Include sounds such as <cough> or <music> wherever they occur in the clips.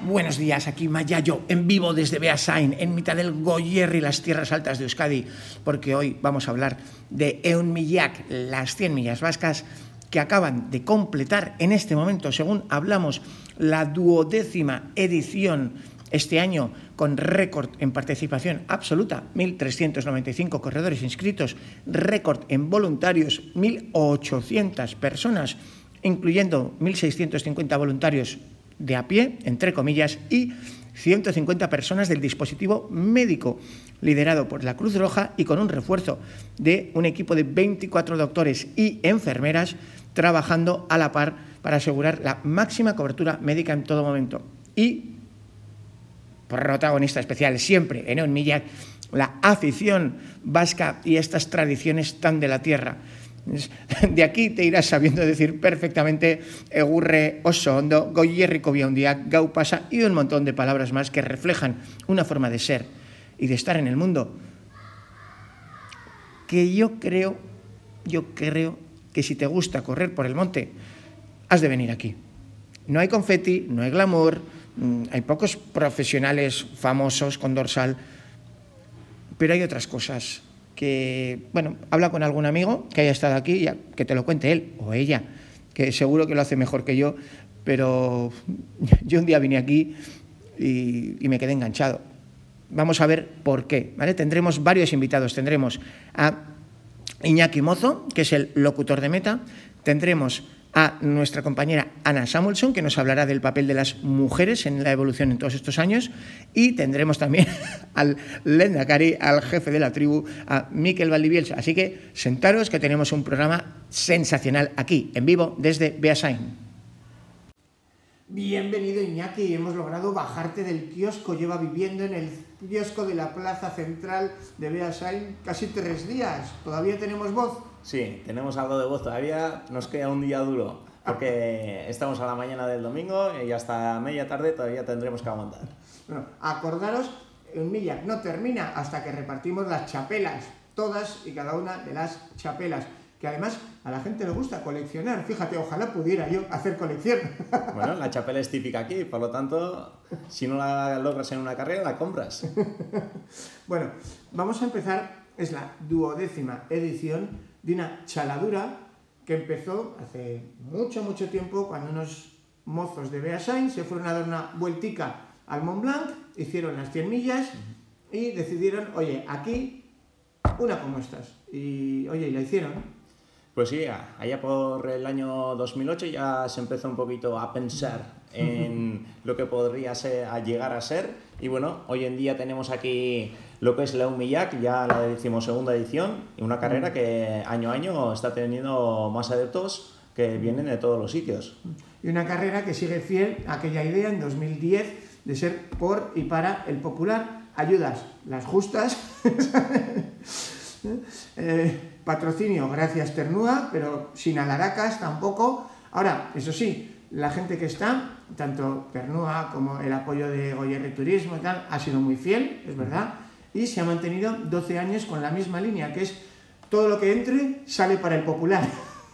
Buenos días, aquí Mayayo, en vivo desde Beasain, en mitad del Goyer y las tierras altas de Euskadi, porque hoy vamos a hablar de Eunmillac, las 100 millas vascas que acaban de completar en este momento, según hablamos, la duodécima edición este año con récord en participación absoluta, 1.395 corredores inscritos, récord en voluntarios, 1.800 personas, incluyendo 1.650 voluntarios de a pie, entre comillas, y 150 personas del dispositivo médico, liderado por la Cruz Roja y con un refuerzo de un equipo de 24 doctores y enfermeras trabajando a la par para asegurar la máxima cobertura médica en todo momento. Y protagonista especial siempre en Millac, la afición vasca y estas tradiciones tan de la tierra. <laughs> De aquí te irás sabiendo decir perfectamente egurre, oso hondo, goyerrico día, gau pasa y un montón de palabras más que reflejan una forma de ser y de estar en el mundo que yo creo, yo creo que si te gusta correr por el monte, has de venir aquí. No hay confeti, no hay glamour, mm, hay pocos profesionales famosos con dorsal, pero hay otras cosas que, bueno, habla con algún amigo que haya estado aquí, ya, que te lo cuente él o ella, que seguro que lo hace mejor que yo, pero <laughs> yo un día vine aquí y, y me quedé enganchado. Vamos a ver por qué, ¿vale? Tendremos varios invitados, tendremos a Iñaki Mozo, que es el locutor de Meta, tendremos a nuestra compañera Ana Samuelson, que nos hablará del papel de las mujeres en la evolución en todos estos años, y tendremos también <laughs> al Lendakari, al jefe de la tribu, a Miquel Valdivielsa. Así que sentaros que tenemos un programa sensacional aquí, en vivo, desde Beasain. Bienvenido Iñaki, hemos logrado bajarte del kiosco, lleva viviendo en el kiosco de la plaza central de Beasain casi tres días, ¿todavía tenemos voz? Sí, tenemos algo de voz todavía, nos queda un día duro, porque <laughs> estamos a la mañana del domingo y hasta media tarde todavía tendremos que aguantar. Bueno, acordaros, un Millac no termina hasta que repartimos las chapelas, todas y cada una de las chapelas que además a la gente le gusta coleccionar. Fíjate, ojalá pudiera yo hacer colección. <laughs> Bueno, la chapela es típica aquí, por lo tanto, si no la logras en una carrera, la compras. <laughs> Bueno, vamos a empezar, es la duodécima edición de una chaladura que empezó hace mucho, mucho tiempo, cuando unos mozos de Beasain se fueron a dar una vueltica al Mont Blanc, hicieron las 100 millas y decidieron, oye, aquí una como estas. Y, oye, y la hicieron. Pues sí, allá por el año 2008 ya se empezó un poquito a pensar en <laughs> lo que podría ser, a llegar a ser. Y bueno, hoy en día tenemos aquí lo que es la Umillac, ya la decimosegunda edición, y una carrera que año a año está teniendo más adeptos que vienen de todos los sitios. Y una carrera que sigue fiel a aquella idea en 2010 de ser por y para el popular. Ayudas, las justas. <laughs> eh, Patrocinio, gracias Ternúa, pero sin alaracas tampoco. Ahora, eso sí, la gente que está, tanto Ternúa como el apoyo de Goyer Turismo y tal, ha sido muy fiel, es verdad, y se ha mantenido 12 años con la misma línea, que es todo lo que entre sale para el popular.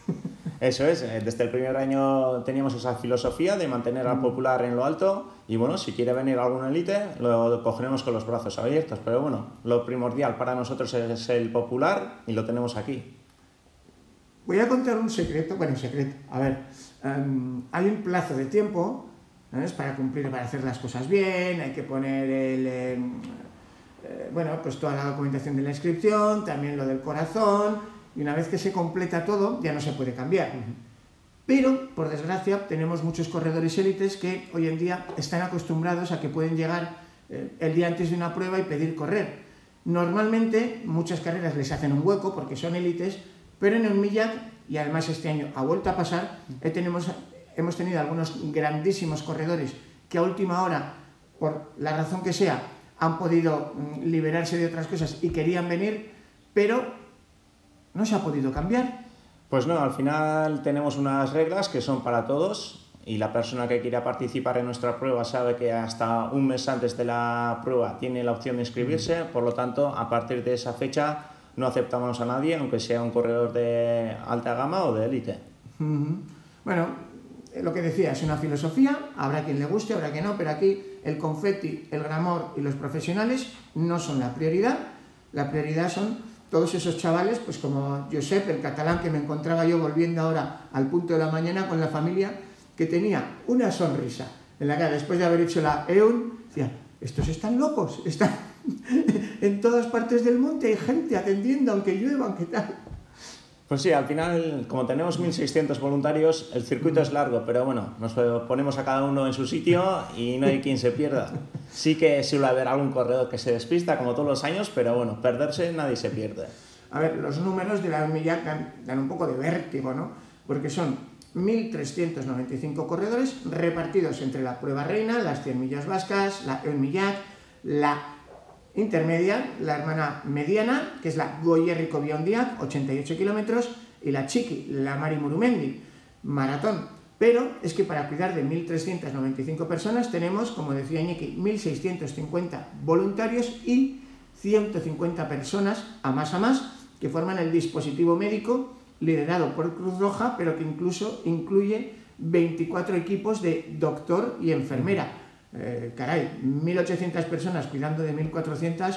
<laughs> Eso es, eh, desde el primer año teníamos esa filosofía de mantener al popular en lo alto y bueno, si quiere venir alguna élite lo cogeremos con los brazos abiertos, pero bueno, lo primordial para nosotros es el popular y lo tenemos aquí. Voy a contar un secreto, bueno, secreto, a ver, em, hay un plazo de tiempo es para cumplir, para hacer las cosas bien, hay que poner el... Eh, bueno, pues toda la documentación de la inscripción, también lo del corazón, y una vez que se completa todo, ya no se puede cambiar. Pero, por desgracia, tenemos muchos corredores élites que hoy en día están acostumbrados a que pueden llegar eh, el día antes de una prueba y pedir correr. Normalmente, muchas carreras les hacen un hueco porque son élites, pero en el Millac, y además este año ha vuelto a pasar, tenemos, hemos tenido algunos grandísimos corredores que a última hora, por la razón que sea, han podido mm, liberarse de otras cosas y querían venir, pero no se ha podido cambiar. Pues no, al final tenemos unas reglas que son para todos y la persona que quiera participar en nuestra prueba sabe que hasta un mes antes de la prueba tiene la opción de inscribirse, por lo tanto, a partir de esa fecha no aceptamos a nadie, aunque sea un corredor de alta gama o de élite. Bueno, eh, lo que decía, es una filosofía, habrá quien le guste, habrá quien no, pero aquí el confeti, el gramor y los profesionales no son la prioridad. La prioridad son todos esos chavales, pues como Josep, el catalán que me encontraba yo volviendo ahora al punto de la mañana con la familia, que tenía una sonrisa en la cara después de haber hecho la EUN, decía, estos están locos, están <laughs> en todas partes del monte, hay gente atendiendo, aunque llueva, aunque tal. Pues sí, al final, como tenemos 1.600 voluntarios, el circuito es largo, pero bueno, nos ponemos a cada uno en su sitio y no hay quien se pierda. Sí que suele haber algún corredor que se despista, como todos los años, pero bueno, perderse nadie se pierde. A ver, los números de la Millac dan, dan un poco de vértigo, ¿no? Porque son 1.395 corredores repartidos entre la prueba reina, las 100 millas vascas, la El Millac, la intermedia, la hermana mediana, que es la Goyerrico Biondiac, 88 kilómetros, y la Chiqui, la Mari Murumendi, maratón. Pero es que para cuidar de 1.395 personas tenemos, como decía Iñaki, 1.650 voluntarios y 150 personas, a más a más, que forman el dispositivo médico liderado por Cruz Roja, pero que incluso incluye 24 equipos de doctor y enfermera eh, caray, 1.800 personas cuidando de 1.400,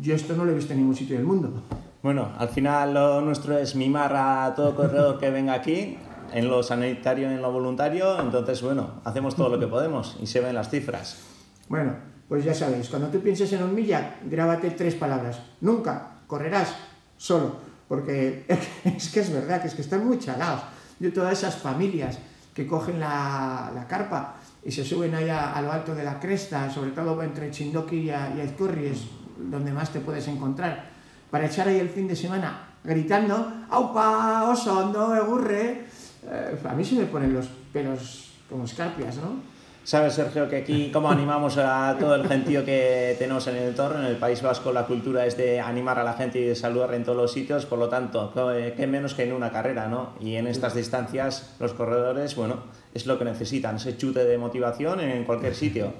yo esto no lo he visto en ningún sitio del mundo. Bueno, al final lo nuestro es mimar a todo corredor que venga aquí, en lo sanitario, en lo voluntario, entonces bueno, hacemos todo lo que podemos y se ven las cifras. Bueno, pues ya sabéis, cuando tú pienses en un milla, grábate tres palabras. Nunca correrás solo, porque <laughs> es que es verdad, que es que están muy chalados. Yo todas esas familias que cogen la, la carpa y se suben allá a lo alto de la cresta, sobre todo entre Chindoki y, Aizcorri, es donde más te puedes encontrar, para echar ahí el fin de semana gritando ¡Aupa, oso, no egurre! Eh, a mí se me ponen los pelos como escarpias, ¿no? Sabes, Sergio, que aquí, como animamos a todo el gentío que tenemos en el entorno, en el País Vasco, la cultura es de animar a la gente y de saludar en todos los sitios, por lo tanto, qué menos que en una carrera, ¿no? Y en estas distancias, los corredores, bueno, es lo que necesitan, ese chute de motivación en cualquier sitio.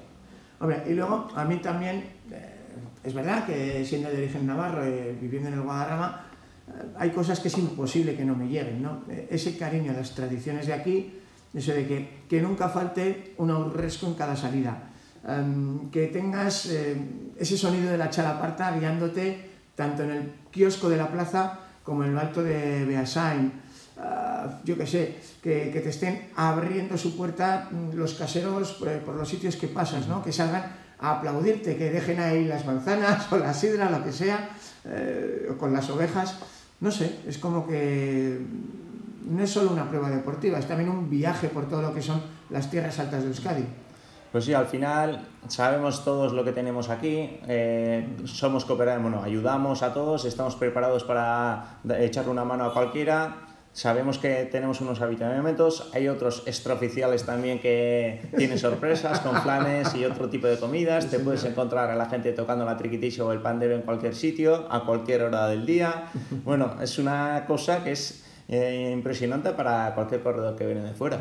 Hombre, y luego, a mí también, eh, es verdad que siendo de origen navarro, eh, viviendo en el Guadarrama, eh, hay cosas que es imposible que no me lleguen, ¿no? ese cariño a las tradiciones de aquí eso de que, nunca falte un aurresco en cada salida, um, que tengas eh, ese sonido de la chalaparta guiándote tanto en el kiosco de la plaza como en el alto de Beasain, uh, yo que sé, que, te estén abriendo su puerta mm, los caseros eh, por los sitios que pasas, ¿no? que salgan a aplaudirte, que dejen ahí las manzanas <laughs> o la sidra, lo que sea, eh, con las ovejas, no sé, es como que no es solo una prueba deportiva, es también un viaje por todo lo que son las tierras altas de Euskadi. Pues sí, al final sabemos todos lo que tenemos aquí, eh, somos cooperativos, bueno, ayudamos a todos, estamos preparados para echarle una mano a cualquiera, sabemos que tenemos unos habituamientos, hay otros extraoficiales también que <laughs> tienen sorpresas con planes y otro tipo de comidas, te puedes encontrar a la gente tocando la triquitisha o el pandero en cualquier sitio, a cualquier hora del día, <laughs> bueno, es una cosa que es eh, impresionante para cualquier corredor que viene de fuera.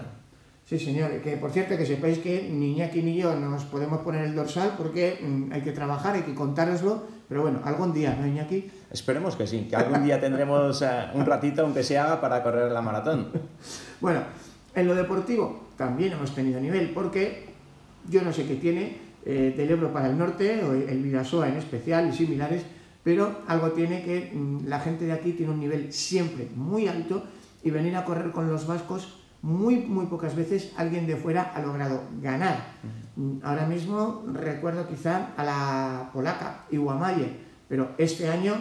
Sí, señor. Que por cierto, que sepáis que ni Iñaki ni yo nos podemos poner el dorsal porque mm, hay que trabajar, hay que contároslo. Pero bueno, algún día, ¿no, Iñaki? Esperemos que sí, que algún día tendremos eh, un ratito, aunque se haga, para correr la maratón. <laughs> bueno, en lo deportivo también hemos tenido nivel porque yo no sé qué tiene eh, del Ebro para el norte, o el Vidasoa en especial y similares, pero algo tiene que mm, la gente de aquí tiene un nivel siempre muy alto y venir a correr con los vascos muy, muy pocas veces alguien de fuera ha logrado ganar. Ahora mismo recuerdo quizá a la polaca Iwamaye, pero este año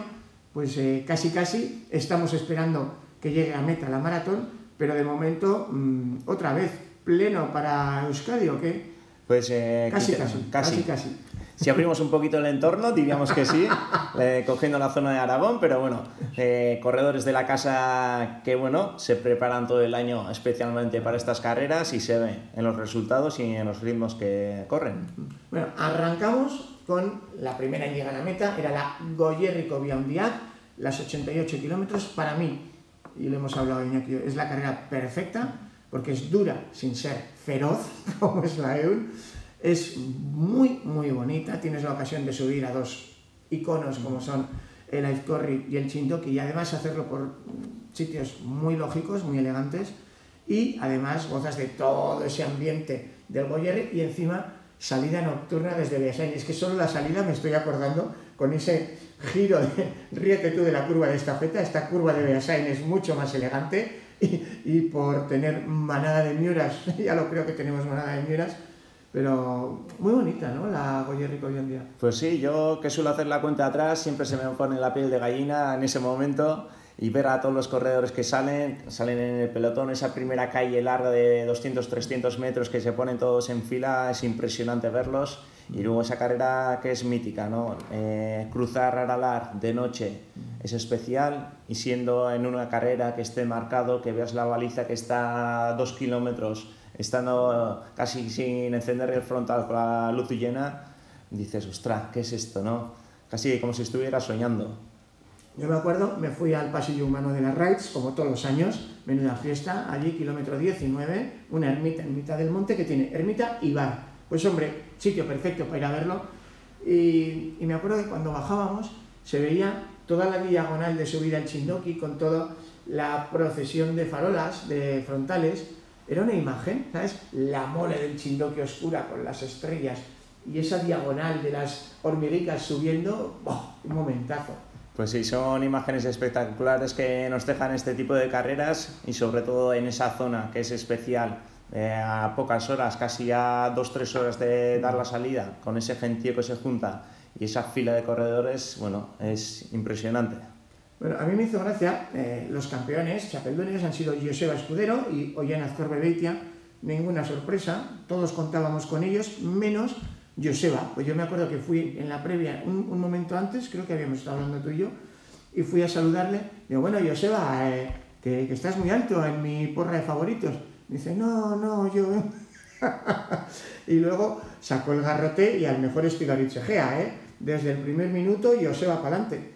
pues eh, casi casi estamos esperando que llegue a meta la maratón, pero de momento mm, otra vez pleno para Euskadi o qué? Pues eh, casi, casi, casi, casi. Si abrimos un poquito el entorno, diríamos que sí, eh, cogiendo la zona de Aragón, pero bueno, eh, corredores de la casa que bueno, se preparan todo el año especialmente para estas carreras y se ve en los resultados y en los ritmos que corren. Bueno, arrancamos con la primera en llegar a meta, era la Goyerrico Biaundiac, las 88 kilómetros, para mí, y lo hemos hablado Iñaki, es la carrera perfecta, porque es dura sin ser feroz, <laughs> como es la EUN, es muy, muy bonita. Tienes la ocasión de subir a dos iconos como son el Aizcorri y el Chindoki y además hacerlo por sitios muy lógicos, muy elegantes. y además gozas de todo ese ambiente del Goyer y encima salida nocturna desde Beasain. Es que solo la salida me estoy acordando con ese giro de <laughs> ríete tú de la curva de esta feta. Esta curva de Beasain es mucho más elegante y, por tener manada de miuras, <laughs> ya lo creo que tenemos manada de miuras, pero muy bonita, ¿no? La Goyerrico hoy en día. Pues sí, yo que suelo hacer la cuenta atrás, siempre se me pone la piel de gallina en ese momento y ver a todos los corredores que salen, salen en el pelotón, esa primera calle larga de 200, 300 metros que se ponen todos en fila, es impresionante verlos. Y luego esa carrera que es mítica, ¿no? Eh, cruzar Aralar de noche es especial y siendo en una carrera que esté marcado, que veas la baliza que está a dos kilómetros, estando casi sin encender el frontal con la luz llena, dices, ostras, ¿qué es esto, no? Casi como si estuviera soñando. Yo me acuerdo, me fui al pasillo humano de las Rides, como todos los años, menuda fiesta, allí kilómetro 19, una ermita en mitad del monte que tiene ermita y bar. Pues hombre, sitio perfecto para ir a verlo. Y, me acuerdo que cuando bajábamos se veía toda la diagonal de subida al Chindoki con toda la procesión de farolas, de frontales. Era una imagen, ¿sabes? La mole del Chindoki oscura con las estrellas y esa diagonal de las hormiguitas subiendo, un momentazo. Pues sí, son imágenes espectaculares que nos dejan este tipo de carreras y sobre todo en esa zona que es especial, eh, a pocas horas, casi a dos, tres horas de dar la salida, con ese gentío que se junta y esa fila de corredores, bueno, es impresionante. Bueno, a mí me hizo gracia, eh, los campeones chapeldones han sido Joseba Escudero y Ollana Azcorbebeitia, ninguna sorpresa, todos contábamos con ellos, menos Joseba, pues yo me acuerdo que fui en la previa, un, momento antes, creo que habíamos estado hablando tú y yo, y fui a saludarle. Digo, bueno, Joseba, eh, que, estás muy alto en mi porra de favoritos. dice, no, no, yo... <laughs> y luego sacó el garrote y al mejor estilo Arichegea, ¿eh? Desde el primer minuto Joseba para adelante.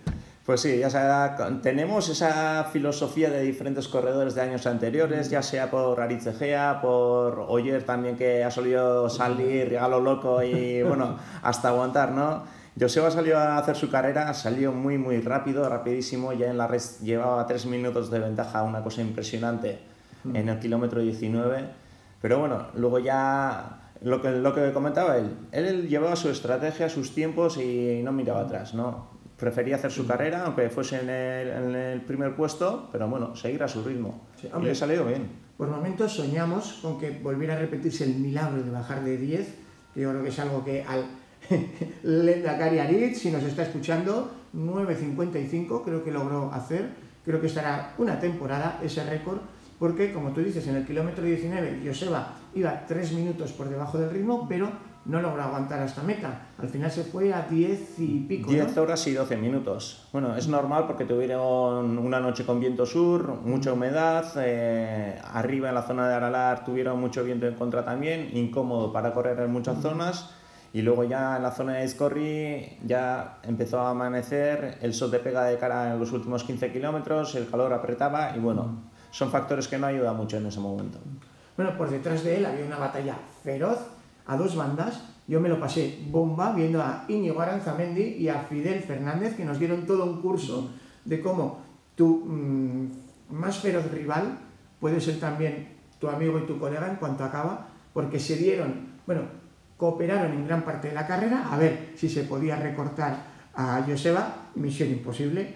Pues sí, ya sea, tenemos esa filosofía de diferentes corredores de años anteriores, ya sea por Aritzegea, por Oyer también que ha solido salir a lo loco y <laughs> bueno, hasta aguantar, ¿no? Joseba salió a hacer su carrera, salió muy muy rápido, rapidísimo, ya en la red llevaba tres minutos de ventaja, una cosa impresionante en el kilómetro 19, pero bueno, luego ya lo que, lo que comentaba él, él llevaba su estrategia, sus tiempos y no miraba atrás, ¿no? Prefería hacer su carrera, aunque fuese en el, primer puesto, pero bueno, seguir a su ritmo. y le ha salido bien. Por momentos soñamos con que volviera a repetirse el milagro de bajar de 10, que yo creo que es algo que al <laughs> Lendakari Arit, si nos está escuchando, 9.55 creo que logró hacer, creo que estará una temporada ese récord, porque como tú dices, en el kilómetro 19 Joseba iba 3 minutos por debajo del ritmo, pero no logró aguantar hasta meta. Al final se fue a 10 y pico. 10 horas y 12 minutos. Bueno, es normal porque tuvieron una noche con viento sur, mucha humedad. Eh, arriba en la zona de Aralar tuvieron mucho viento en contra también, incómodo para correr en muchas zonas. Y luego ya en la zona de Escorri ya empezó a amanecer, el sol te pega de cara en los últimos 15 kilómetros, el calor apretaba y bueno, son factores que no ayudan mucho en ese momento. Bueno, por detrás de él había una batalla feroz a dos bandas. Yo me lo pasé bomba viendo a Íñigo Aranzamendi y a Fidel Fernández, que nos dieron todo un curso de cómo tu mm, más feroz rival puede ser también tu amigo y tu colega en cuanto acaba, porque se dieron, bueno, cooperaron en gran parte de la carrera a ver si se podía recortar a Joseba, misión imposible,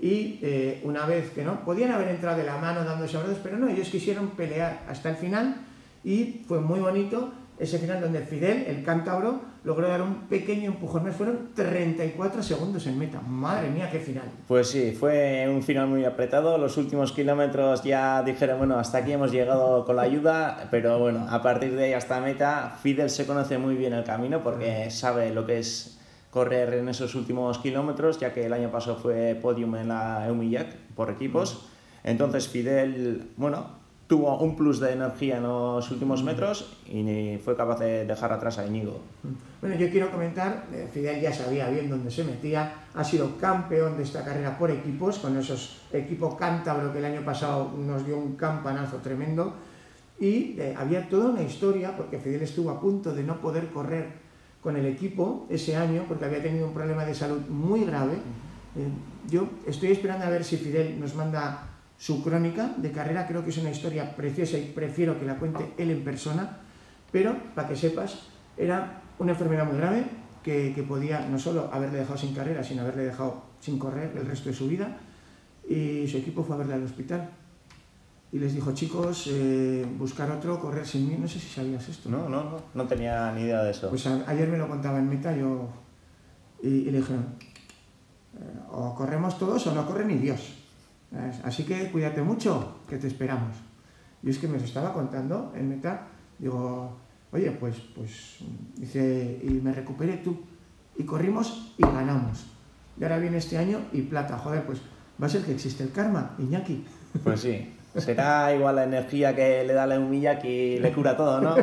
y eh, una vez que no, podían haber entrado de la mano dándose abrazos, pero no, ellos quisieron pelear hasta el final y fue muy bonito ese final donde Fidel, el cántabro, logró dar un pequeño empujón. Fueron 34 segundos en meta. Madre mía, qué final. Pues sí, fue un final muy apretado. Los últimos kilómetros ya dijeron, bueno, hasta aquí hemos llegado con la ayuda, pero bueno, a partir de ahí hasta meta, Fidel se conoce muy bien el camino porque sabe lo que es correr en esos últimos kilómetros, ya que el año pasado fue podium en la Eumillac por equipos. Entonces Fidel, bueno, tuvo un plus de energía en los últimos metros y fue capaz de dejar atrás a Íñigo. Bueno, yo quiero comentar, eh, Fidel ya sabía bien dónde se metía, ha sido campeón de esta carrera por equipos, con esos equipos cántabro que el año pasado nos dio un campanazo tremendo, y eh, había toda una historia, porque Fidel estuvo a punto de no poder correr con el equipo ese año, porque había tenido un problema de salud muy grave. Eh, yo estoy esperando a ver si Fidel nos manda su crónica de carrera, creo que es una historia preciosa y prefiero que la cuente él en persona, pero para que sepas, era una enfermedad muy grave que, que podía no solo haberle dejado sin carrera, sino haberle dejado sin correr el resto de su vida, y su equipo fue a verle al hospital y les dijo, chicos, eh, buscar otro, correr sin mí. No sé si sabías esto. No, no, no, no tenía ni idea de eso. Pues a, ayer me lo contaba en meta yo, y, y le dijeron, eh, o corremos todos o no corre ni Dios. Así que cuídate mucho, que te esperamos. Y es que me lo estaba contando en meta, digo, oye, pues, pues, dice, y me recuperé tú. Y corrimos y ganamos. Y ahora viene este año y plata. Joder, pues va a ser que existe el karma, Iñaki. Pues sí. Será igual la energía que le da la humilla que le cura todo, ¿no?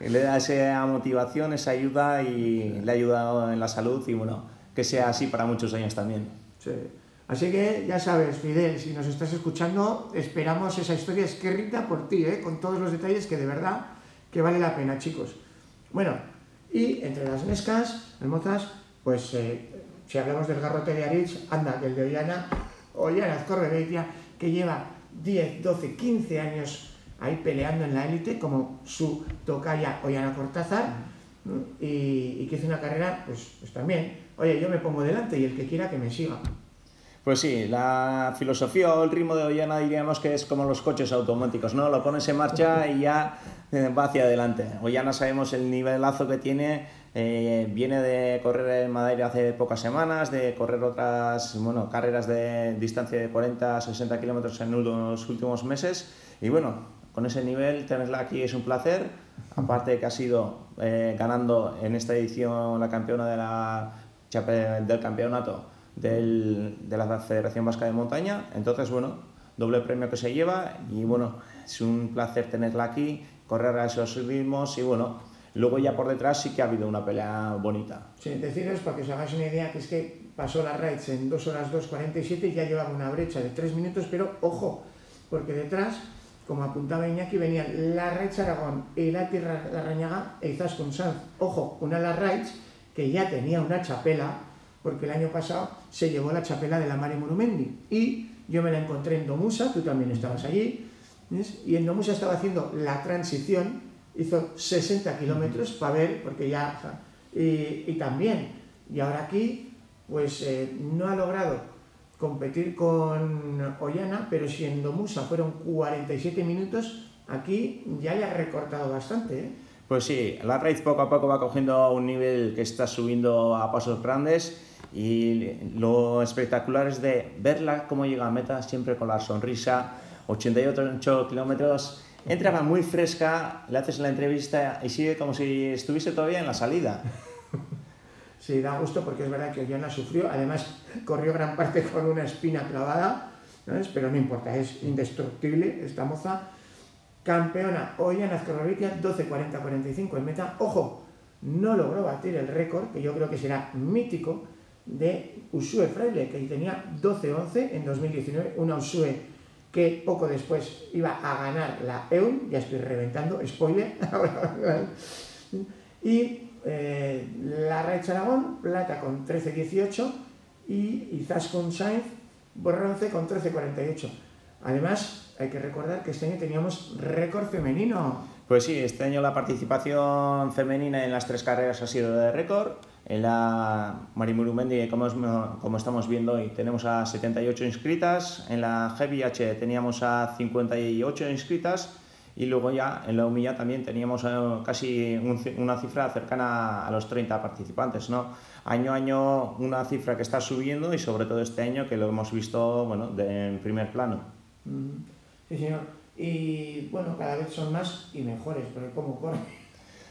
le da esa motivación, esa ayuda y le ha ayudado en la salud y bueno, que sea así para muchos años también. Sí. Así que ya sabes, Fidel, si nos estás escuchando, esperamos esa historia escrita por ti, ¿eh? con todos los detalles que de verdad que vale la pena, chicos. Bueno, y entre las mescas, las mozas, pues eh, si hablamos del garrote de Aritz, anda, del de Ollana, Ollana Azcorrebeitia, que lleva 10, 12, 15 años ahí peleando en la élite, como su tocaya Ollana Cortázar, y, que hizo una carrera, pues, pues también, oye, yo me pongo delante y el que quiera que me siga. Pues sí, la filosofía o el ritmo de Ollana diríamos que es como los coches automáticos, ¿no? Lo pones en marcha y ya eh, va hacia adelante. Ollana sabemos el nivelazo que tiene, eh, viene de correr en Madeira hace pocas semanas, de correr otras bueno, carreras de distancia de 40 60 kilómetros en los últimos meses. Y bueno, con ese nivel tenerla aquí es un placer. Aparte de que ha sido eh, ganando en esta edición la campeona del campeonato del, de la Federación Vasca de Montaña. Entonces, bueno, doble premio que se lleva y bueno, es un placer tenerla aquí, correr a esos ritmos y bueno, luego ya por detrás sí que ha habido una pelea bonita. Sí, deciros para que os hagáis una idea que es que pasó la Raids en 2 horas 2.47 y ya llevaba una brecha de 3 minutos, pero ojo, porque detrás, como apuntaba Iñaki, venían la Raids Aragón y la Tierra Larrañaga e Izaskun Sanz. Ojo, una la Raids que ya tenía una chapela, porque el año pasado se llevó la chapela de la Mari Murumendi y yo me la encontré en Domusa, tú también estabas allí, ¿ves? y en Domusa estaba haciendo la transición, hizo 60 kilómetros para ver, porque ya, y, y, también, y ahora aquí, pues eh, no ha logrado competir con Ollana, pero si en Domusa fueron 47 minutos, aquí ya le ha recortado bastante, ¿eh? Pues sí, la raíz poco a poco va cogiendo un nivel que está subiendo a pasos grandes y lo espectacular es de verla cómo llega a meta siempre con la sonrisa, 88 kilómetros, entraba muy fresca, le haces la entrevista y sigue como si estuviese todavía en la salida. <laughs> Sí, da gusto porque es verdad que Ollana sufrió, además corrió gran parte con una espina clavada, ¿sabes? pero no importa, es indestructible esta moza. Campeona Ollana Azcorrovitia, 12.40-45 en meta. Ojo, no logró batir el récord, que yo creo que será mítico, de Usue Freile, que tenía 12-11 en 2019, una Usue que poco después iba a ganar la EUN, ya estoy reventando, spoiler, <laughs> y eh, la Raich Aragón, plata con 13-18 y Izaskun Sainz, bronce con 13-48. Además, hay que recordar que este año teníamos récord femenino. Pues sí, este año la participación femenina en las tres carreras ha sido de récord. En la Marimurumendi, como, como estamos viendo hoy, tenemos a 78 inscritas. En la Heavy H teníamos a 58 inscritas. Y luego ya en la Humilla también teníamos casi un, una cifra cercana a los 30 participantes. ¿no? Año a año una cifra que está subiendo y sobre todo este año que lo hemos visto bueno, de, en primer plano. Sí, señor. Y bueno, cada vez son más y mejores, pero ¿cómo corren?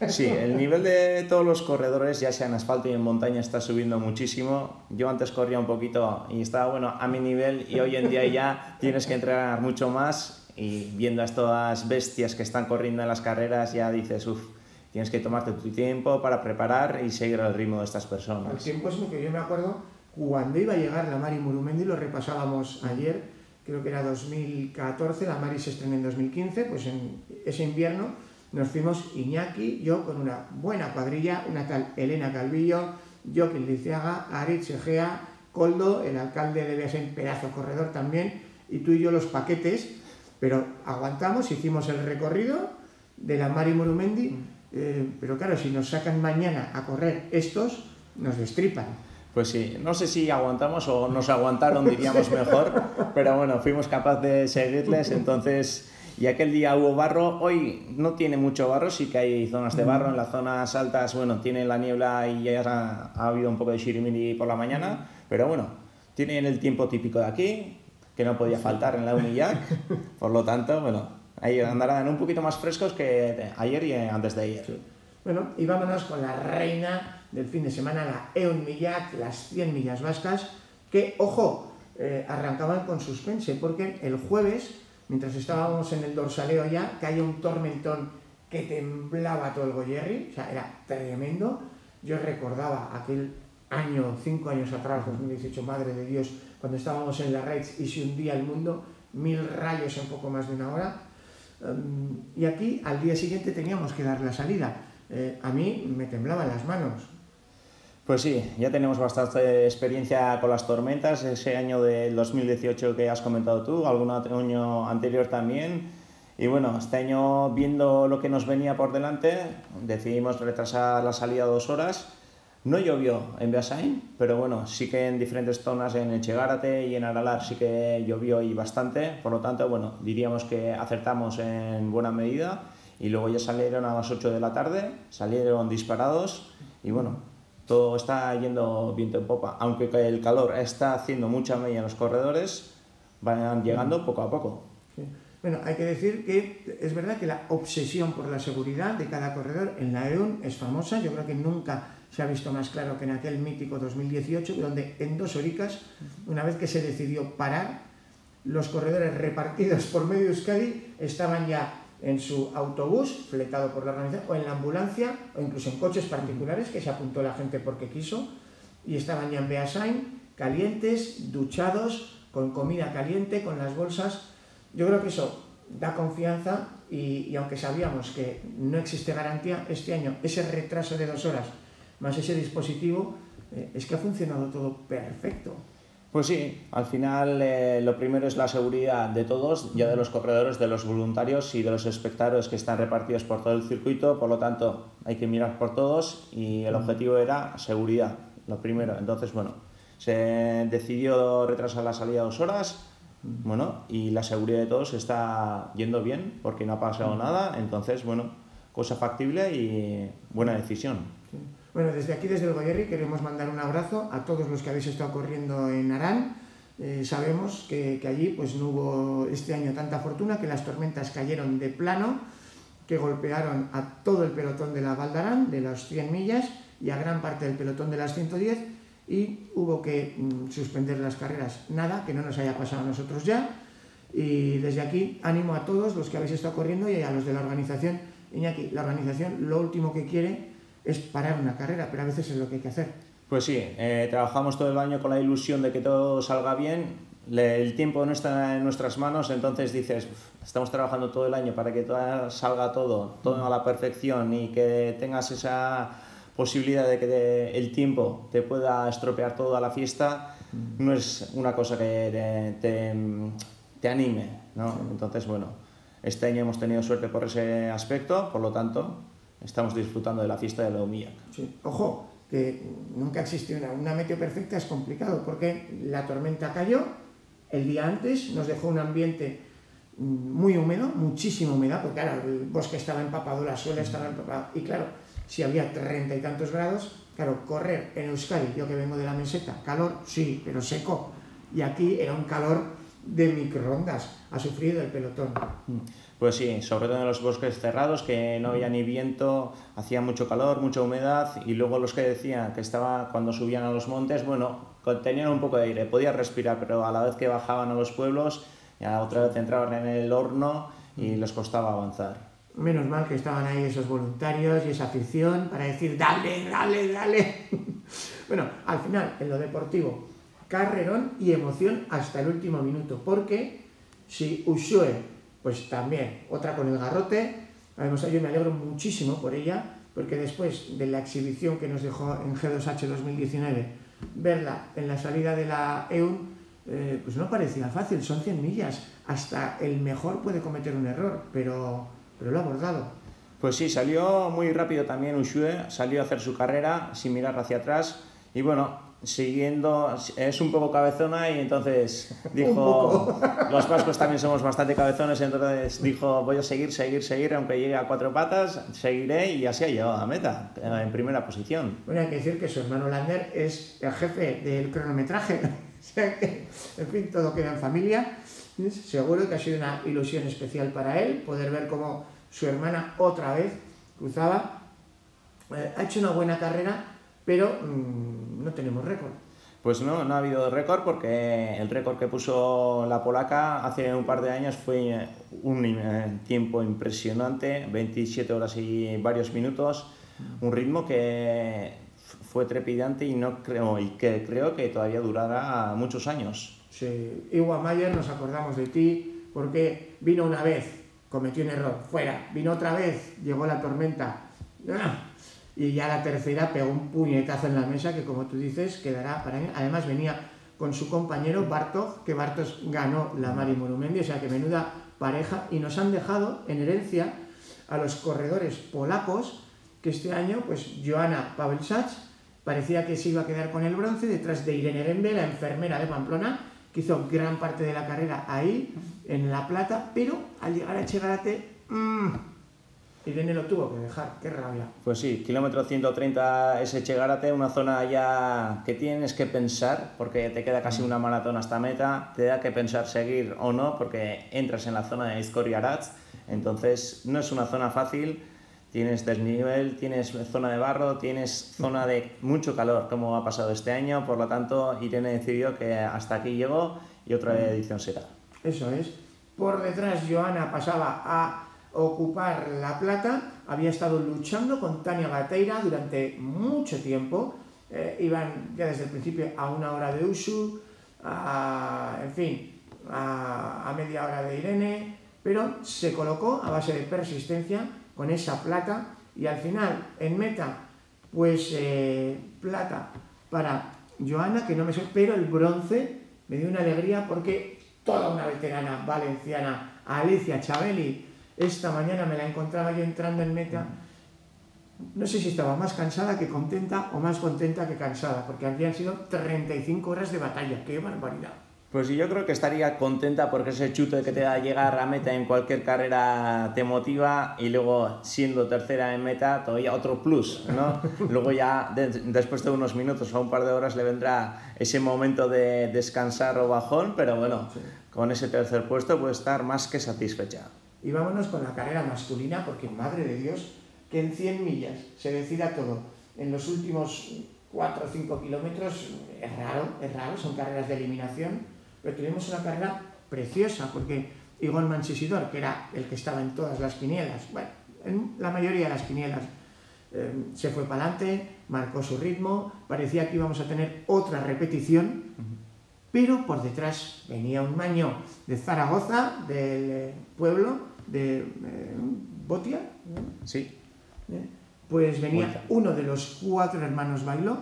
Sí, el nivel de todos los corredores, ya sea en asfalto y en montaña, está subiendo muchísimo. Yo antes corría un poquito y estaba bueno a mi nivel y hoy en día ya tienes que entrenar mucho más y viendo a estas bestias que están corriendo en las carreras ya dices, uff, tienes que tomarte tu tiempo para preparar y seguir el ritmo de estas personas. El tiempo es que yo me acuerdo cuando iba a llegar la Mari Murumendi, lo repasábamos ayer, creo que era 2014, la Mari se estrenó en 2015, pues en ese invierno nos fuimos Iñaki, yo con una buena cuadrilla, una tal Elena Calvillo, Joaquín Liciaga, Aritz Egea, Coldo, el alcalde de Beasain, pedazo corredor también, y tú y yo los paquetes, pero aguantamos, hicimos el recorrido de la Mari Morumendi, mm. eh, pero claro, si nos sacan mañana a correr estos, nos destripan. Pues sí, no sé si aguantamos o nos aguantaron, diríamos mejor, <laughs> pero bueno, fuimos capaces de seguirles, entonces, y aquel día hubo barro, hoy no tiene mucho barro, sí que hay zonas de barro, en las zonas altas, bueno, tiene la niebla y ya ha, ha habido un poco de shirimiri por la mañana, pero bueno, tienen el tiempo típico de aquí, que no podía faltar en la Unillac, <laughs> por lo tanto, bueno, ahí andarán un poquito más frescos que ayer y antes de ayer. Bueno, y vámonos con la reina del fin de semana, la Millac, las 100 millas vascas, que, ojo, eh, arrancaban con suspense, porque el jueves, mientras estábamos en el dorsaleo ya, caía un tormentón que temblaba todo el Goyerri, o sea, era tremendo. Yo recordaba aquel año, cinco años atrás, 2018, madre de Dios, cuando estábamos en la Reds y se hundía el mundo, mil rayos en poco más de una hora. Em, y aquí, al día siguiente, teníamos que dar la salida. Eh, a mí me temblaban las manos. Pues sí, ya tenemos bastante experiencia con las tormentas, ese año del 2018 que has comentado tú, algún año anterior también. Y bueno, este año viendo lo que nos venía por delante, decidimos retrasar la salida dos horas. No llovió en Beasain, pero bueno, sí que en diferentes zonas, en Echegárate y en Aralar sí que llovió y bastante. Por lo tanto, bueno, diríamos que acertamos en buena medida. Y luego ya salieron a las 8 de la tarde, salieron disparados y bueno, todo está yendo viento en popa. Aunque el calor está haciendo mucha media en los corredores, van llegando poco a poco. Bueno, hay que decir que es verdad que la obsesión por la seguridad de cada corredor en la EUN es famosa. Yo creo que nunca se ha visto más claro que en aquel mítico 2018, donde en dos horicas, una vez que se decidió parar, los corredores repartidos por medio Euskadi estaban ya en su autobús, fletado por la organización, o en la ambulancia, o incluso en coches particulares, que se apuntó la gente porque quiso, y estaban ya en Beasain, calientes, duchados, con comida caliente, con las bolsas. Yo creo que eso da confianza y, aunque sabíamos que no existe garantía, este año ese retraso de dos horas más ese dispositivo, eh, es que ha funcionado todo perfecto. Pues sí, al final eh, lo primero es la seguridad de todos, ya de los corredores, de los voluntarios y de los espectadores que están repartidos por todo el circuito, por lo tanto hay que mirar por todos y el objetivo era seguridad, lo primero. Entonces, bueno, se decidió retrasar la salida dos horas, bueno, y la seguridad de todos está yendo bien porque no ha pasado nada, entonces, bueno, cosa factible y buena decisión. Bueno, desde aquí, desde el Goyerri, queremos mandar un abrazo a todos los que habéis estado corriendo en Arán. Eh, sabemos que, que, allí pues, no hubo este año tanta fortuna, que las tormentas cayeron de plano, que golpearon a todo el pelotón de la Valdarán, de las 100 millas, y a gran parte del pelotón de las 110, y hubo que mm, suspender las carreras. Nada, que no nos haya pasado a nosotros ya. Y desde aquí animo a todos los que habéis estado corriendo y a los de la organización. Iñaki, la organización lo último que quiere es parar una carrera, pero a veces es lo que hay que hacer. Pues sí, eh, trabajamos todo el año con la ilusión de que todo salga bien, el tiempo no está en nuestras manos, entonces dices, estamos trabajando todo el año para que todo, salga todo, todo a la perfección y que tengas esa posibilidad de que el tiempo te pueda estropear toda la fiesta, mm. no es una cosa que te, te, anime, ¿no? Entonces, bueno, este año hemos tenido suerte por ese aspecto, por lo tanto, estamos disfrutando de la fiesta de la Omillac. Sí. Ojo, que nunca existe una, una meteo perfecta, es complicado, porque la tormenta cayó el día antes, nos dejó un ambiente muy húmedo, muchísima humedad, porque claro, el bosque estaba empapado, la suela estaba empapada, y claro, si había treinta y tantos grados, claro, correr en Euskadi, yo que vengo de la meseta, calor, sí, pero seco, y aquí era un calor de microondas, ha sufrido el pelotón. Mm. Pues sí, sobre todo en los bosques cerrados, que no había ni viento, hacía mucho calor, mucha humedad, y luego los que decían que estaba cuando subían a los montes, bueno, tenían un poco de aire, podían respirar, pero a la vez que bajaban a los pueblos, ya otra vez entraban en el horno y les costaba avanzar. Menos mal que estaban ahí esos voluntarios y esa afición para decir, dale, dale, dale. <laughs> bueno, al final, en lo deportivo, carrerón y emoción hasta el último minuto, porque si Ushue pues también, otra con el garrote. Además, yo me alegro muchísimo por ella, porque después de la exhibición que nos dejó en G2H 2019, verla en la salida de la EUN, eh, pues no parecía fácil, son 100 millas. Hasta el mejor puede cometer un error, pero, pero lo ha abordado. Pues sí, salió muy rápido también Ushue, salió a hacer su carrera sin mirar hacia atrás y bueno, siguiendo, es un poco cabezona y entonces <laughs> dijo, los vascos también somos bastante cabezones, entonces dijo, voy a seguir, seguir, seguir, aunque llegue a cuatro patas, seguiré y así ha llegado a meta, en primera posición. Bueno, hay que decir que su hermano Lander es el jefe del cronometraje, <laughs> o sea que, en fin, todo queda en familia. Seguro que ha sido una ilusión especial para él poder ver cómo su hermana otra vez cruzaba. Eh, ha hecho una buena carrera, pero mmm, no tenemos récord. Pues no, no ha habido récord porque el récord que puso la polaca hace un par de años fue un eh, tiempo impresionante, 27 horas y varios minutos, un ritmo que fue trepidante y no creo y que creo que todavía durará muchos años. Sí, Iwa Mayer, nos acordamos de ti porque vino una vez, cometió un error, fuera, vino otra vez, llegó la tormenta. ¡Ah! Y ya la tercera pegó un puñetazo en la mesa que como tú dices quedará para mí. Además venía con su compañero Bartok, que Bartos ganó la Mari Monumendi, o sea que menuda pareja. Y nos han dejado en herencia a los corredores polacos que este año pues Joana Pawelsacz parecía que se iba a quedar con el bronce detrás de Irene Rembe, la enfermera de Pamplona, que hizo gran parte de la carrera ahí, en La Plata, pero al llegar a Chegarate, mmm, Irene lo tuvo que dejar, qué rabia. Pues sí, kilómetro 130 ese Chegarate, una zona ya que tienes que pensar, porque te queda casi una maratón hasta meta, te da que pensar seguir o no, porque entras en la zona de Izkoriaratz, entonces no es una zona fácil, tienes desnivel, tienes zona de barro, tienes zona de mucho calor, como ha pasado este año, por lo tanto Irene decidió que hasta aquí llegó y otra edición será. Eso es. Por detrás Joana pasaba a ocupar La Plata, había estado luchando con Tania Gateira durante mucho tiempo, eh, iban ya desde el principio a una hora de Ushu, a, en fin, a, media hora de Irene, pero se colocó a base de persistencia con esa plata y al final en meta, pues eh, plata para Joana, que no me sé, pero el bronce me dio una alegría porque toda una veterana valenciana, Alicia Chabeli, esta mañana me la encontraba yo entrando en meta. No sé si estaba más cansada que contenta o más contenta que cansada, porque habían sido 35 horas de batalla. ¡Qué barbaridad! Pues yo creo que estaría contenta porque ese chute que te da llegar a meta en cualquier carrera te motiva y luego siendo tercera en meta todavía otro plus, ¿no? <laughs> luego ya de, después de unos minutos o un par de horas le vendrá ese momento de descansar o bajón, pero bueno, sí. con ese tercer puesto puede estar más que satisfecha. Y vámonos con la carrera masculina, porque madre de Dios, que en 100 millas se decida todo. En los últimos 4 o 5 kilómetros es raro, es raro, son carreras de eliminación, pero tuvimos una carrera preciosa, porque Igon Mansisidor, que era el que estaba en todas las quinielas, bueno, en la mayoría de las quinielas, eh, se fue para adelante, marcó su ritmo, parecía que íbamos a tener otra repetición, pero por detrás venía un maño de Zaragoza, del pueblo, de eh, Botia, sí. ¿Eh? pues venía uno de los cuatro hermanos bailó,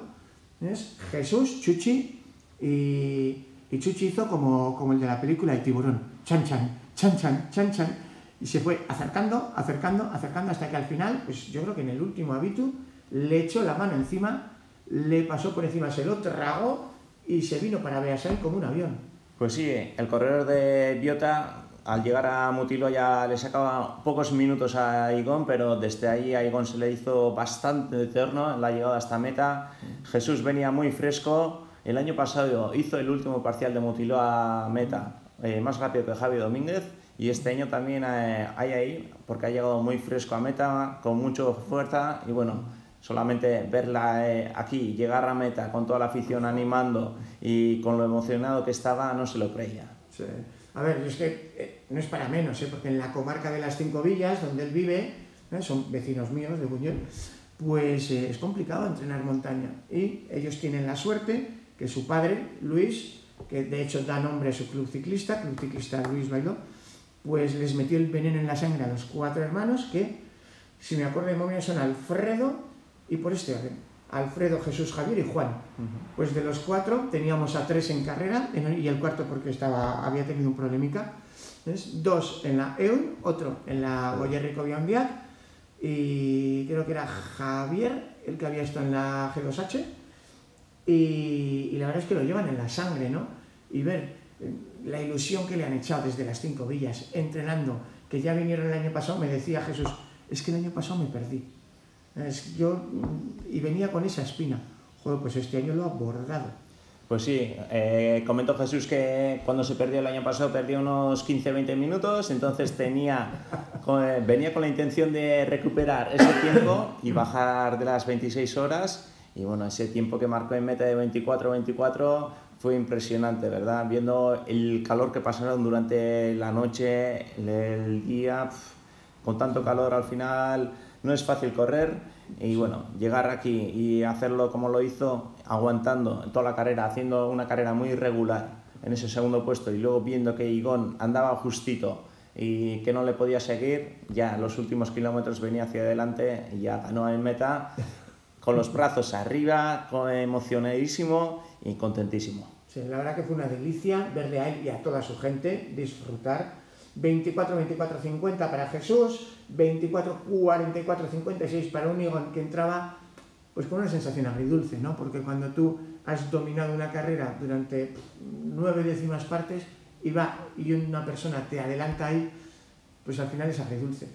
¿ves? Jesús, Chuchi, y, y, Chuchi hizo como, como el de la película El tiburón, chan chan, chan chan, chan chan, y se fue acercando, acercando, acercando hasta que al final, pues yo creo que en el último habitu, le echó la mano encima, le pasó por encima, se lo tragó y se vino para Beasay como un avión. Pues sí, el corredor de Biota al llegar a Mutilo ya le sacaba pocos minutos a Igón, pero desde ahí a Igón se le hizo bastante eterno en la llegada hasta meta. Jesús venía muy fresco. El año pasado hizo el último parcial de Mutilo a meta, eh, más rápido que Javi Domínguez. Y este año también eh, hay ahí, porque ha llegado muy fresco a meta, con mucha fuerza. Y bueno, solamente verla eh, aquí, llegar a meta con toda la afición animando y con lo emocionado que estaba, no se lo creía. Sí. A ver, es que eh, no es para menos, ¿eh? porque en la comarca de las Cinco Villas, donde él vive, ¿eh? son vecinos míos de Buñol, pues eh, es complicado entrenar montaña. Y ellos tienen la suerte que su padre, Luis, que de hecho da nombre a su club ciclista, Club Ciclista Luis Bailó, pues les metió el veneno en la sangre a los cuatro hermanos que, si me acuerdo de momento, son Alfredo y por este orden. Alfredo, Jesús, Javier y Juan. Pues de los cuatro teníamos a tres en carrera y el cuarto porque estaba, había tenido un problemica. Dos en la EUN, otro en la Goyerrico Bianbiac y creo que era Javier el que había estado en la G2H y, la verdad es que lo llevan en la sangre, ¿no? Y ver eh, la ilusión que le han echado desde las cinco villas, entrenando, que ya vinieron el año pasado, me decía Jesús, es que el año pasado me perdí. Es, yo, y venía con esa espina. Joder, pues este año lo ha abordado. Pues sí, eh, comentó Jesús que cuando se perdió el año pasado perdió unos 15-20 minutos, entonces tenía, eh, venía con la intención de recuperar ese tiempo y bajar de las 26 horas. Y bueno, ese tiempo que marcó en meta de 24-24 fue impresionante, ¿verdad? Viendo el calor que pasaron durante la noche, el día, con tanto calor al final no es fácil correr y bueno, llegar aquí y hacerlo como lo hizo, aguantando toda la carrera, haciendo una carrera muy irregular en ese segundo puesto y luego viendo que Igón andaba justito y que no le podía seguir, ya los últimos kilómetros venía hacia adelante y ya ganó en meta <laughs> con los brazos arriba, emocionadísimo y contentísimo. Sí, la verdad que fue una delicia verle a él y a toda su gente disfrutar 24, 24, 50 para Jesús, 24, 44, 56 para un Igón que entraba pues con una sensación agridulce, ¿no? Porque cuando tú has dominado una carrera durante nueve décimas partes y va y una persona te adelanta ahí, pues al final es agridulce.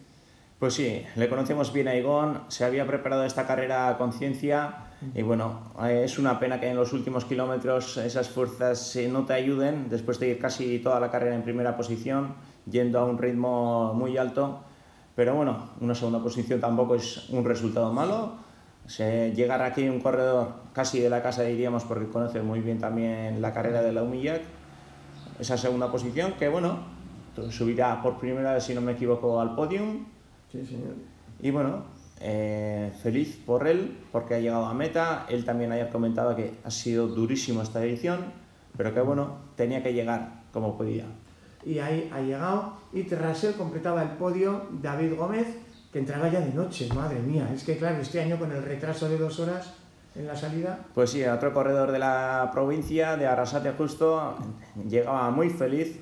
Pues sí, le conocemos bien a Igón, se había preparado esta carrera a conciencia y bueno, es una pena que en los últimos kilómetros esas fuerzas no te ayuden después de ir casi toda la carrera en primera posición yendo a un ritmo muy alto. Pero bueno, una segunda posición tampoco es un resultado malo. Se, llegar aquí un corredor casi de la casa diríamos porque conoce muy bien también la carrera de la Humillac, esa segunda posición que bueno, subirá por primera vez si no me equivoco al podium. Sí, señor. Y bueno, eh, feliz por él porque ha llegado a meta. Él también haya comentado que ha sido durísimo esta edición, pero que bueno, tenía que llegar como podía y ahí ha llegado. Y tras él completaba el podio David Gómez, que entraba ya de noche, madre mía. Es que claro, este año con el retraso de dos horas en la salida. Pues sí, otro corredor de la provincia, de Arrasate justo, llegaba muy feliz.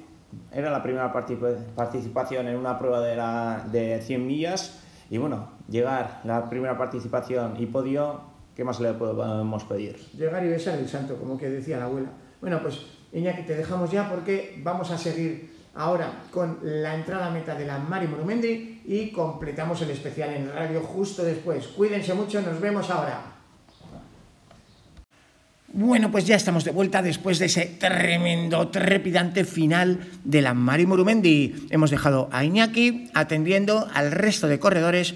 Era la primera participación en una prueba de, la, de 100 millas. Y bueno, llegar la primera participación y podio, ¿qué más le podemos pedir? Llegar y besar el santo, como que decía la abuela. Bueno, pues Iñaki, te dejamos ya porque vamos a seguir ahora con la entrada meta de la Mari Monumendi y completamos el especial en radio justo después. Cuídense mucho, nos vemos ahora. Bueno, pues ya estamos de vuelta después de ese tremendo, trepidante final de la Mari Murumendi. Hemos dejado a Iñaki atendiendo al resto de corredores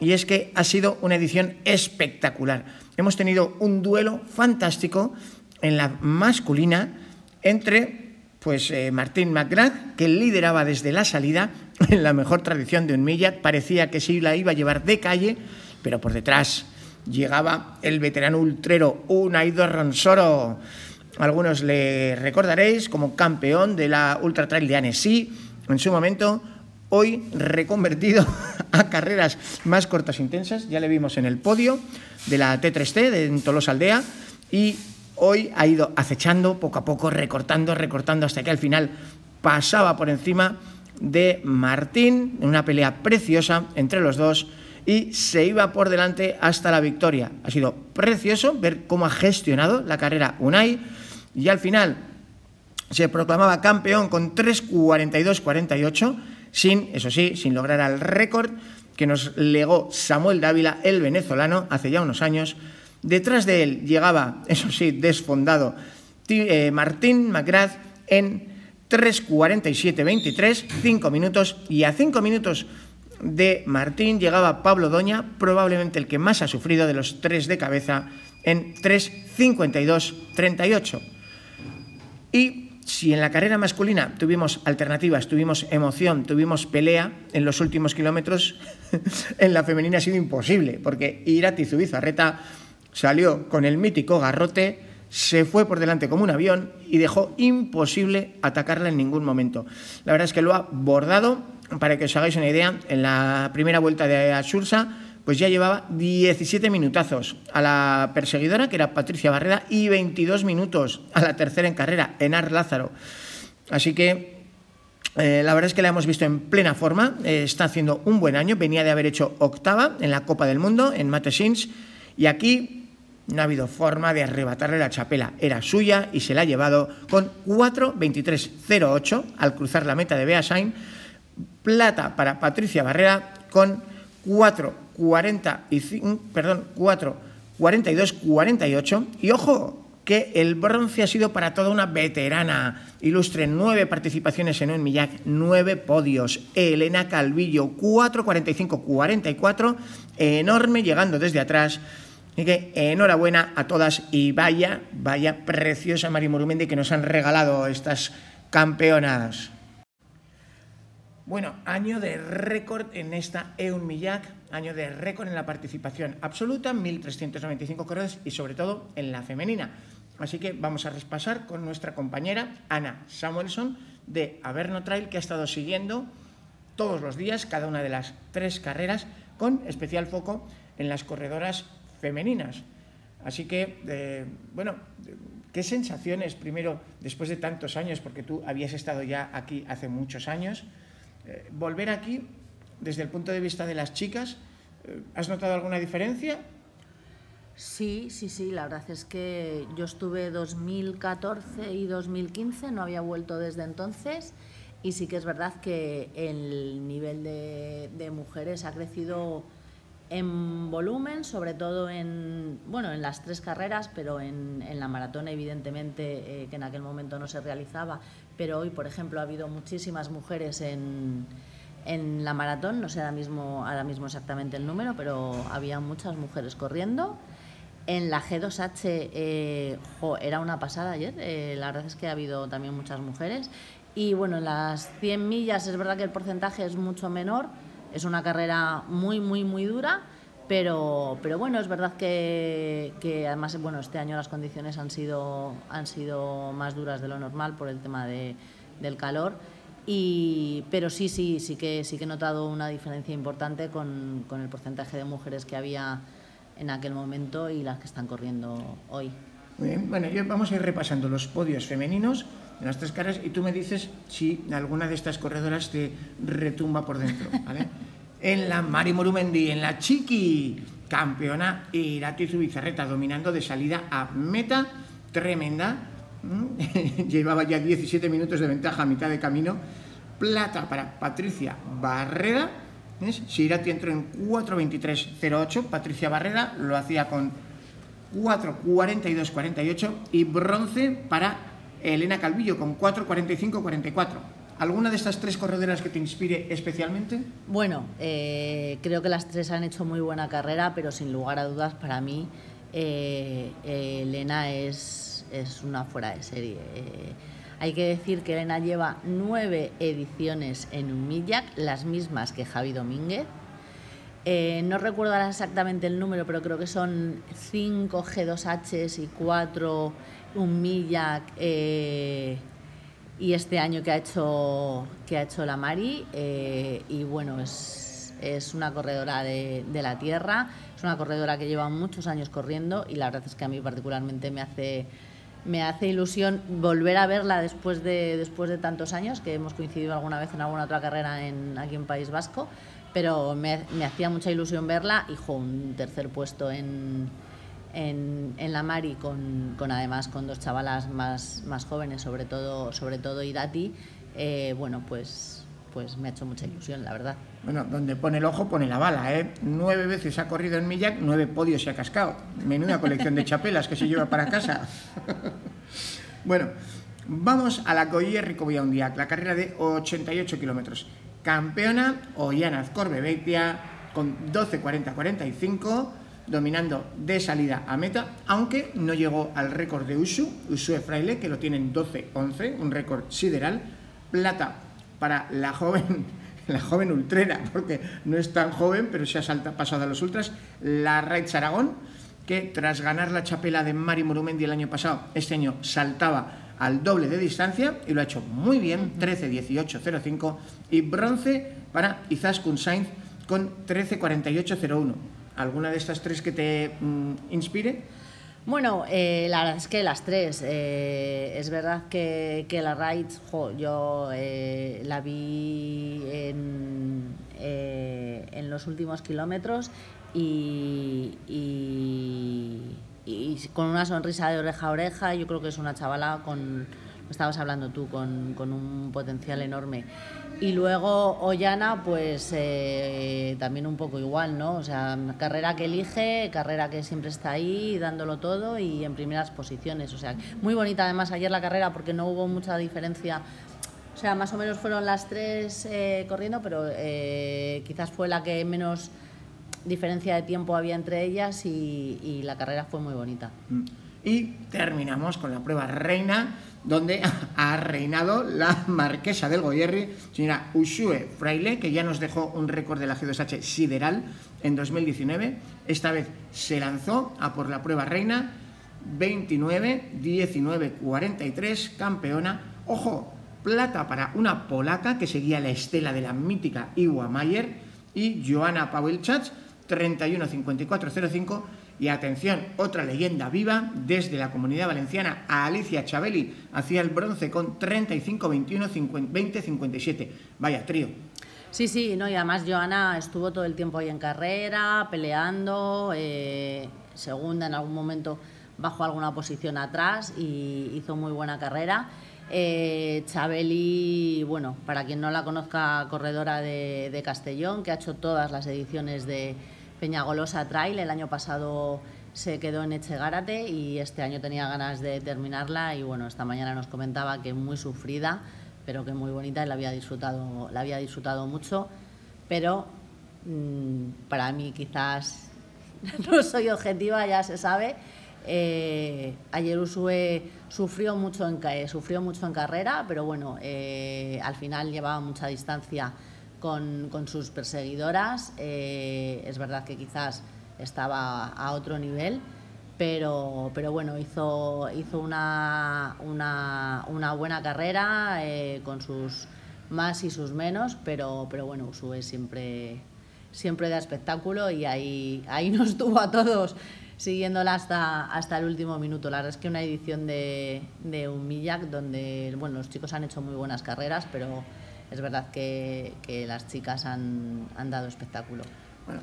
y es que ha sido una edición espectacular. Hemos tenido un duelo fantástico en la masculina entre pues eh, Martín McGrath, que lideraba desde la salida, <laughs> en la mejor tradición de un Millat, parecía que sí la iba a llevar de calle, pero por detrás llegaba el veterano ultrero Unaido Ronsoro. Algunos le recordaréis como campeón de la Ultra Trail de Annecy en su momento, hoy reconvertido <laughs> a carreras más cortas e intensas. Ya le vimos en el podio de la T3T de Tolosa Aldea y hoy ha ido acechando poco a poco, recortando, recortando, hasta que al final pasaba por encima de Martín en una pelea preciosa entre los dos y se iba por delante hasta la victoria. Ha sido precioso ver cómo ha gestionado la carrera Unai y al final se proclamaba campeón con 3.42.48 sin, eso sí, sin lograr el récord que nos legó Samuel Dávila, el venezolano, hace ya unos años, Detrás de él llegaba, eso sí, desfondado, eh, Martín McGrath en 3.47.23, 5 minutos, y a 5 minutos de Martín llegaba Pablo Doña, probablemente el que más ha sufrido de los tres de cabeza, en 3.52.38. Y si en la carrera masculina tuvimos alternativas, tuvimos emoción, tuvimos pelea en los últimos kilómetros, <laughs> en la femenina ha sido imposible, porque Irati Zubizarreta salió con el mítico garrote, se fue por delante como un avión y dejó imposible atacarla en ningún momento. La verdad es que lo ha bordado, para que os hagáis una idea, en la primera vuelta de Asursa pues ya llevaba 17 minutazos a la perseguidora, que era Patricia Barrera, y 22 minutos a la tercera en carrera, Enar Lázaro. Así que eh, la verdad es que la hemos visto en plena forma, eh, está haciendo un buen año, venía de haber hecho octava en la Copa del Mundo, en Matesins, y aquí no ha habido forma de arrebatarle la chapela, era suya y se la ha llevado con 4.23.08 al cruzar la meta de Beasain, plata para Patricia Barrera con 4.45, perdón, 4.42.48 y ojo, que el bronce ha sido para toda una veterana. Ilustre nueve participaciones en un Millac, nueve podios. Elena Calvillo, 4.45-44, enorme llegando desde atrás. Así que enhorabuena a todas y vaya, vaya preciosa Mari Murumendi que nos han regalado estas campeonas. Bueno, año de récord en esta EUN Millac, año de récord en la participación absoluta, 1.395 corredores y sobre todo en la femenina. Así que vamos a repasar con nuestra compañera Ana Samuelson de Averno Trail, que ha estado siguiendo todos los días cada una de las tres carreras, con especial foco en las corredoras femeninas. Así que, eh, bueno, ¿qué sensaciones, primero, después de tantos años, porque tú habías estado ya aquí hace muchos años, eh, volver aquí desde el punto de vista de las chicas, eh, ¿has notado alguna diferencia? Sí, sí, sí, la verdad es que yo estuve 2014 y 2015, no había vuelto desde entonces y sí que es verdad que el nivel de, mujeres ha crecido en volumen, sobre todo en, bueno, en las tres carreras, pero en, la maratón evidentemente, eh, que en aquel momento no se realizaba, pero hoy, por ejemplo, ha habido muchísimas mujeres en, en la maratón, no sé ahora mismo, ahora mismo exactamente el número, pero había muchas mujeres corriendo. En la G2H eh, era una pasada ayer, eh, la verdad es que ha habido también muchas mujeres. Y bueno, en las 100 millas es verdad que el porcentaje es mucho menor, es una carrera muy, muy, muy dura, pero, pero bueno, es verdad que, que, además bueno, este año las condiciones han sido, han sido más duras de lo normal por el tema de, del calor. Y, pero sí, sí, sí que, sí que he notado una diferencia importante con, con el porcentaje de mujeres que había en aquel momento y las que están corriendo hoy. Muy bien, bueno, vamos a ir repasando los podios femeninos en las tres caras y tú me dices si alguna de estas corredoras te retumba por dentro, ¿vale? <laughs> en la Mari Morumendi, en la Chiqui, campeona Irati Zubizarreta, dominando de salida a meta tremenda. <laughs> Llevaba ya 17 minutos de ventaja a mitad de camino. Plata para Patricia Barrera Sirati entró en 4.23.08, Patricia Barrera lo hacía con 4.42.48 y bronce para Elena Calvillo con 4.45.44. ¿Alguna de estas tres corredoras que te inspire especialmente? Bueno, eh, creo que las tres han hecho muy buena carrera, pero sin lugar a dudas para mí eh, Elena es, es, una fuera de serie. Eh, hay que decir que Elena lleva nueve ediciones en un Millac, las mismas que Javi Domínguez. No recuerdo exactamente el número, pero creo que son cinco G2Hs y cuatro un Millac. Eh, y este año que ha hecho, que ha hecho la Mari. Eh, y bueno, es, es una corredora de, de, la tierra, es una corredora que lleva muchos años corriendo y la verdad es que a mí particularmente me hace me hace ilusión volver a verla después de, después de tantos años, que hemos coincidido alguna vez en alguna otra carrera en, aquí en País Vasco, pero me, hacía mucha ilusión verla y un tercer puesto en, en, la Mari, con, con, además con dos chavalas más, más jóvenes, sobre todo, sobre todo Idati, eh, bueno, pues pues me ha hecho mucha ilusión, la verdad. Bueno, donde pone el ojo pone la bala, ¿eh? Nueve veces ha corrido en Millac, nueve podios se ha cascado. Menuda colección de <laughs> chapelas que se lleva para casa. <laughs> bueno, vamos a la Coilla Ricoviaundiac, la carrera de 88 kilómetros. Campeona Ollana Azcorbebeitia con 12.40-45, dominando de salida a meta, aunque no llegó al récord de Usu, Usue Fraile, que lo tienen 12-11, un récord sideral. Plata para la joven, <laughs> la joven ultrera, porque no es tan joven, pero se ha salta, pasado a los ultras, la Raids Aragón, que tras ganar la chapela de Mari Morumendi el año pasado, este año saltaba al doble de distancia y lo ha hecho muy bien, 13-18-05, y bronce para Izaskun Sainz con 13.48.01. ¿Alguna de estas tres que te mm, inspire? Bueno, eh, la verdad es que las tres. Eh, es verdad que, la Raids, yo eh, la vi en, en, los últimos kilómetros y, con una sonrisa de oreja a oreja. Yo creo que es una chavala con, estabas hablando tú, con, con un potencial enorme. Y luego Ollana, pues eh, también un poco igual, ¿no? O sea, carrera que elige, carrera que siempre está ahí, dándolo todo y en primeras posiciones. O sea, muy bonita además ayer la carrera porque no hubo mucha diferencia. O sea, más o menos fueron las tres eh, corriendo, pero eh, quizás fue la que menos diferencia de tiempo había entre ellas y, la carrera fue muy bonita. Mm. Y terminamos con la prueba reina donde <laughs> ha reinado la marquesa del Goyerri, señora Ushue Fraile, que ya nos dejó un récord de la G2H sideral en 2019. Esta vez se lanzó a por la prueba reina, 29, 19, 43, campeona. Ojo, plata para una polaca que seguía la estela de la mítica Iwa Mayer y Joana Pawelczak, 31, 54, 05 y atención, otra leyenda viva desde la comunidad valenciana a Alicia Chabeli hacía el bronce con 35, 21, 20, 57. Vaya trío. Sí, sí, no, y además Joana estuvo todo el tiempo ahí en carrera, peleando, eh, segunda en algún momento bajó alguna posición atrás y hizo muy buena carrera. Eh, Chabeli, bueno, para quien no la conozca, corredora de Castellón, que ha hecho todas las ediciones de, Peñagolosa Trail. El año pasado se quedó en Echegárate y este año tenía ganas de terminarla y bueno, esta mañana nos comentaba que muy sufrida, pero que muy bonita y la había disfrutado, la había disfrutado mucho, pero mm, para mí quizás <laughs> no soy objetiva, ya se sabe. Eh, ayer Usue sufrió mucho en, sufrió mucho en carrera, pero bueno, eh, al final llevaba mucha distancia con, sus perseguidoras. Eh, es verdad que quizás estaba a otro nivel, pero, pero bueno, hizo, hizo una, una, buena carrera eh, con sus más y sus menos, pero, pero bueno, Usue siempre, siempre da espectáculo y ahí, ahí nos tuvo a todos siguiéndola hasta, hasta el último minuto. La verdad es que una edición de, de un Millac donde bueno, los chicos han hecho muy buenas carreras, pero es verdad que, las chicas han, dado espectáculo. Bueno,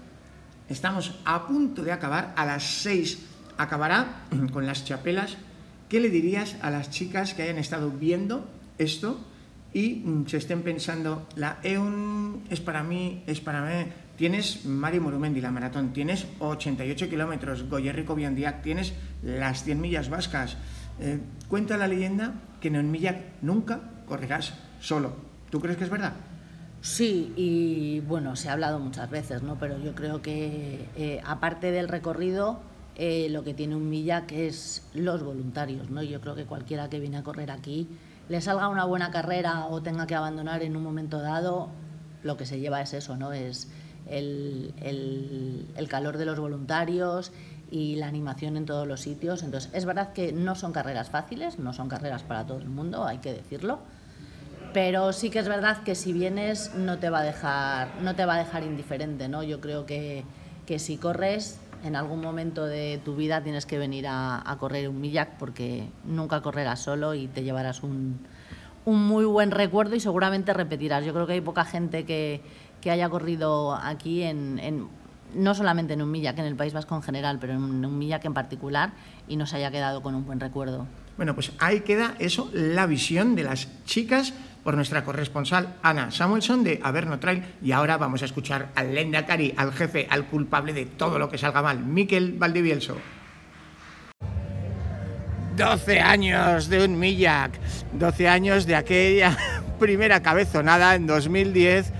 estamos a punto de acabar, a las seis acabará <clears throat> con las chapelas. ¿Qué le dirías a las chicas que hayan estado viendo esto y mm, se estén pensando, la EUN es para mí, es para mí? Tienes Mario Morumendi, la maratón, tienes 88 kilómetros, Goyerrico Biondiac, tienes las 100 millas vascas. Eh, cuenta la leyenda que en un Millac nunca correrás solo, ¿Tú crees que es verdad? Sí, y bueno, se ha hablado muchas veces, ¿no? Pero yo creo que eh, aparte del recorrido, eh, lo que tiene un Millac es los voluntarios, ¿no? Yo creo que cualquiera que viene a correr aquí, le salga una buena carrera o tenga que abandonar en un momento dado, lo que se lleva es eso, ¿no? Es el, el calor de los voluntarios y la animación en todos los sitios. Entonces, es verdad que no son carreras fáciles, no son carreras para todo el mundo, hay que decirlo pero sí que es verdad que si vienes no te va a dejar, no te va a dejar indiferente, ¿no? Yo creo que, que si corres, en algún momento de tu vida tienes que venir a, correr un millac porque nunca correrás solo y te llevarás un, un, muy buen recuerdo y seguramente repetirás. Yo creo que hay poca gente que, que haya corrido aquí en, en, no solamente en un millac, en el País Vasco en general, pero en un millac en particular y nos haya quedado con un buen recuerdo. Bueno, pues ahí queda eso, la visión de las chicas por nuestra corresponsal Ana Samuelson de Averno Trail y ahora vamos a escuchar al Lendakari, al jefe, al culpable de todo lo que salga mal, Miquel Valdivielso. 12 años de un Millac, 12 años de aquella <laughs> primera cabezonada en 2010.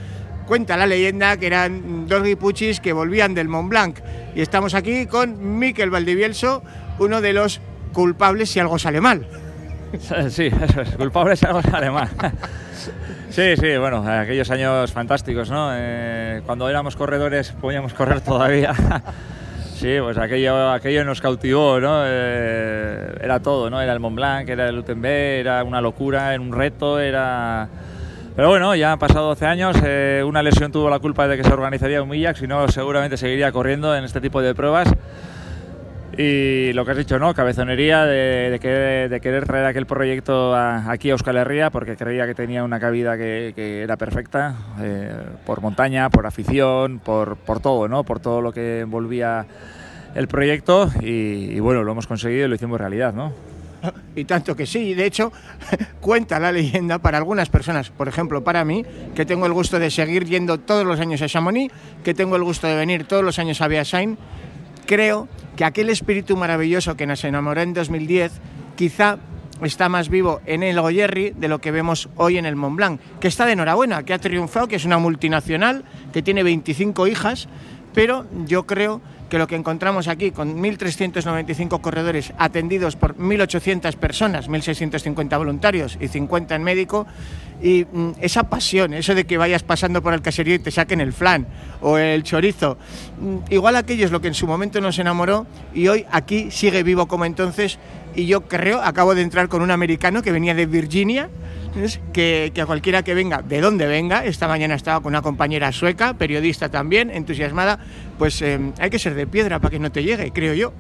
Cuenta la leyenda que eran dos guipuchis que volvían del Mont Blanc. Y estamos aquí con Miquel Valdivielso, uno de los culpables si algo sale mal. <laughs> Sí, eso es, culpable si algo sale mal. <laughs> Sí, sí, bueno, aquellos años fantásticos, ¿no? Eh, cuando éramos corredores podíamos correr todavía. <laughs> Sí, pues aquello, aquello nos cautivó, ¿no? Eh, era todo, ¿no? Era el Mont Blanc, era el UTMB, era una locura, era un reto, era... Pero bueno, ya han pasado 12 años, eh, una lesión tuvo la culpa de que se organizaría un Millac, si no seguramente seguiría corriendo en este tipo de pruebas. Y lo que has dicho, ¿no? Cabezonería de, querer traer aquel proyecto aquí a Euskal Herria porque creía que tenía una cabida que, era perfecta, eh, por montaña, por afición, por, todo, ¿no? Por todo lo que envolvía el proyecto y, bueno, lo hemos conseguido y lo hicimos realidad, ¿no? Y tanto que sí, de hecho, <laughs> cuenta la leyenda para algunas personas, por ejemplo, para mí, que tengo el gusto de seguir yendo todos los años a Chamonix, que tengo el gusto de venir todos los años a Beasain, creo que aquel espíritu maravilloso que nos enamoró en 2010, quizá está más vivo en el Goyerri de lo que vemos hoy en el Mont Blanc, que está de enhorabuena, que ha triunfado, que es una multinacional, que tiene 25 hijas, pero yo creo que lo que encontramos aquí con 1.395 corredores atendidos por 1.800 personas, 1.650 voluntarios y 50 en médico, y mm, esa pasión, eso de que vayas pasando por el caserío y te saquen el flan o el chorizo, mm, igual aquello es lo que en su momento nos enamoró y hoy aquí sigue vivo como entonces y yo creo, acabo de entrar con un americano que venía de Virginia, que, a cualquiera que venga, de donde venga, esta mañana estaba con una compañera sueca, periodista también, entusiasmada, pues eh, hay que ser de piedra para que no te llegue, creo yo.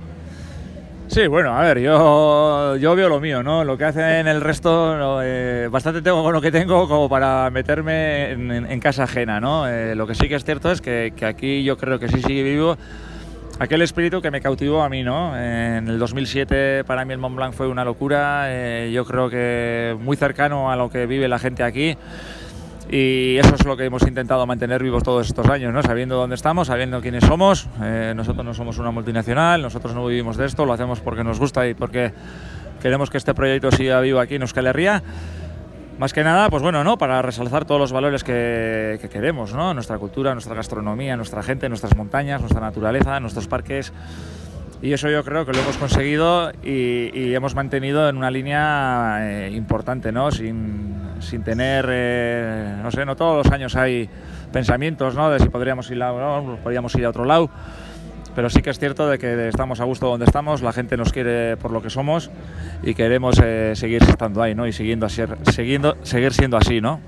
Sí, bueno, a ver, yo, yo veo lo mío, ¿no? Lo que hacen el resto, eh, bastante tengo con lo que tengo como para meterme en, casa ajena, ¿no? Eh, lo que sí que es cierto es que, que aquí yo creo que sí sigue vivo aquel espíritu que me cautivó a mí, ¿no? En el 2007 para mí el Mont Blanc fue una locura, eh, yo creo que muy cercano a lo que vive la gente aquí y eso es lo que hemos intentado mantener vivos todos estos años, ¿no? Sabiendo dónde estamos, sabiendo quiénes somos, eh, nosotros no somos una multinacional, nosotros no vivimos de esto, lo hacemos porque nos gusta y porque queremos que este proyecto siga vivo aquí en Euskal Herria más que nada, pues bueno, ¿no? Para resaltar todos los valores que, queremos, ¿no? Nuestra cultura, nuestra gastronomía, nuestra gente, nuestras montañas, nuestra naturaleza, nuestros parques. Y eso yo creo que lo hemos conseguido y, hemos mantenido en una línea eh, importante, ¿no? Sin, sin tener, eh, no sé, no todos los años hay pensamientos, ¿no? De si podríamos ir podríamos ir a otro lado pero sí que es cierto de que estamos a gusto donde estamos, la gente nos quiere por lo que somos y queremos eh, seguir estando ahí, ¿no? Y siguiendo así, siguiendo, seguir siendo así, ¿no?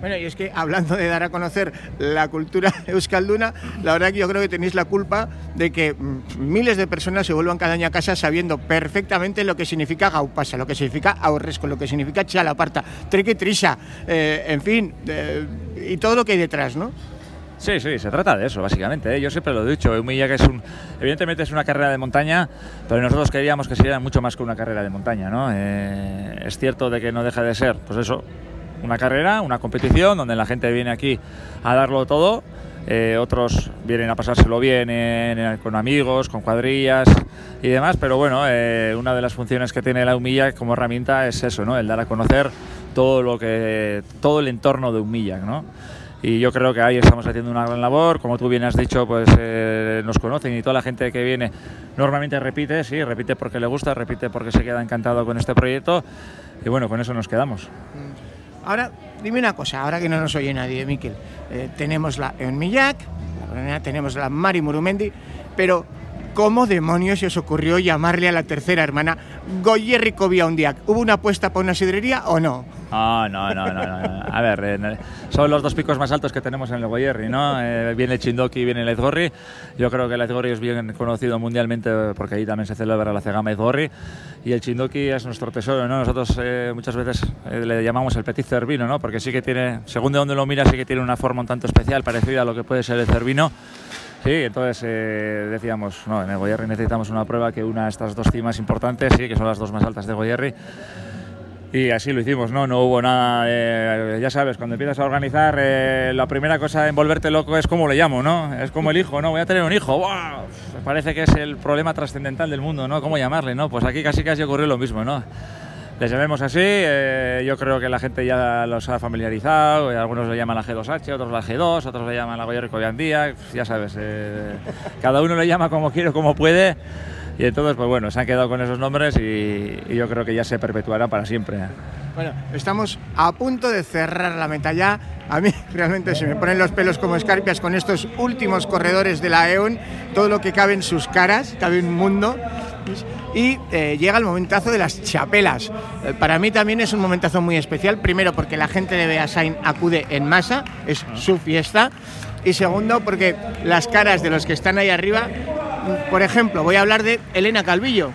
Bueno, y es que hablando de dar a conocer la cultura euskalduna, la verdad que yo creo que tenéis la culpa de que mm, miles de personas se vuelvan cada año a casa sabiendo perfectamente lo que significa gaupasa, lo que significa ahorresco, lo que significa chalaparta, treque trisa, eh, en fin, eh, y todo lo que hay detrás, ¿no? Sí, sí, se trata de eso, básicamente. ¿eh? Yo siempre lo he dicho, que es un, evidentemente es una carrera de montaña, pero nosotros queríamos que sería mucho más que una carrera de montaña, ¿no? Eh, es cierto de que no deja de ser, pues eso, una carrera, una competición donde la gente viene aquí a darlo todo. Eh, otros vienen a pasárselo bien con amigos, con cuadrillas y demás, pero bueno, una de las funciones que tiene la Humilla como herramienta es eso, ¿no? El dar a conocer todo lo que todo el entorno de Humilla, ¿no? Y yo creo que ahí estamos haciendo una gran labor. Como tú bien has dicho, pues eh, nos conocen y toda la gente que viene normalmente repite, sí, repite porque le gusta, repite porque se queda encantado con este proyecto y bueno, con eso nos quedamos. Mm. Ahora, dime una cosa, ahora que no nos oye nadie, Miquel, eh, tenemos la Eunmillac, tenemos la Mari Murumendi, pero ¿cómo demonios se os ocurrió llamarle a la tercera hermana Goyerri Cobiaundiac? ¿Hubo una apuesta para una sidrería o no? No, no, no, no, A ver, son los dos picos más altos que tenemos en el Goyerri, ¿no? Eh, viene el Chindoki y viene el Ezgorri. Yo creo que el Ezgorri es bien conocido mundialmente porque ahí también se celebra la Cegama Ezgorri. Y el Chindoki es nuestro tesoro, ¿no? Nosotros eh, muchas veces eh, le llamamos el Petit Cervino, ¿no? Porque sí que tiene, según de donde lo mira, sí que tiene una forma un tanto especial, parecida a lo que puede ser el Cervino. Sí, entonces decíamos, no, en el Goyerri necesitamos una prueba que una estas dos cimas importantes, sí, que son las dos más altas de Goyerri. Y así lo hicimos, ¿no? No hubo nada, de, ya sabes, cuando empiezas a organizar, eh, la primera cosa en volverte loco es cómo le llamo, ¿no? Es como el hijo, ¿no? Voy a tener un hijo, ¡wow! Parece que es el problema trascendental del mundo, ¿no? ¿Cómo llamarle, no? Pues aquí casi casi ocurrió lo mismo, ¿no? Les llamemos así, eh, yo creo que la gente ya los ha familiarizado, eh, algunos le llaman la G2H, otros la G2, otros le llaman la Goya Coviandía, ya sabes, cada uno le llama como quiere, como puede. Y entonces, pues bueno, se han quedado con esos nombres y, yo creo que ya se perpetuará para siempre. Bueno, estamos a punto de cerrar la meta ya. A mí <laughs> realmente se me ponen los pelos como escarpias con estos últimos corredores de la EON, todo lo que cabe en sus caras, cabe un mundo. Y eh, llega el momentazo de las chapelas. Eh, para mí también es un momentazo muy especial. Primero, porque la gente de Beasain acude en masa, es su fiesta. Y segundo, porque las caras de los que están ahí arriba, por ejemplo, voy a hablar de Elena Calvillo,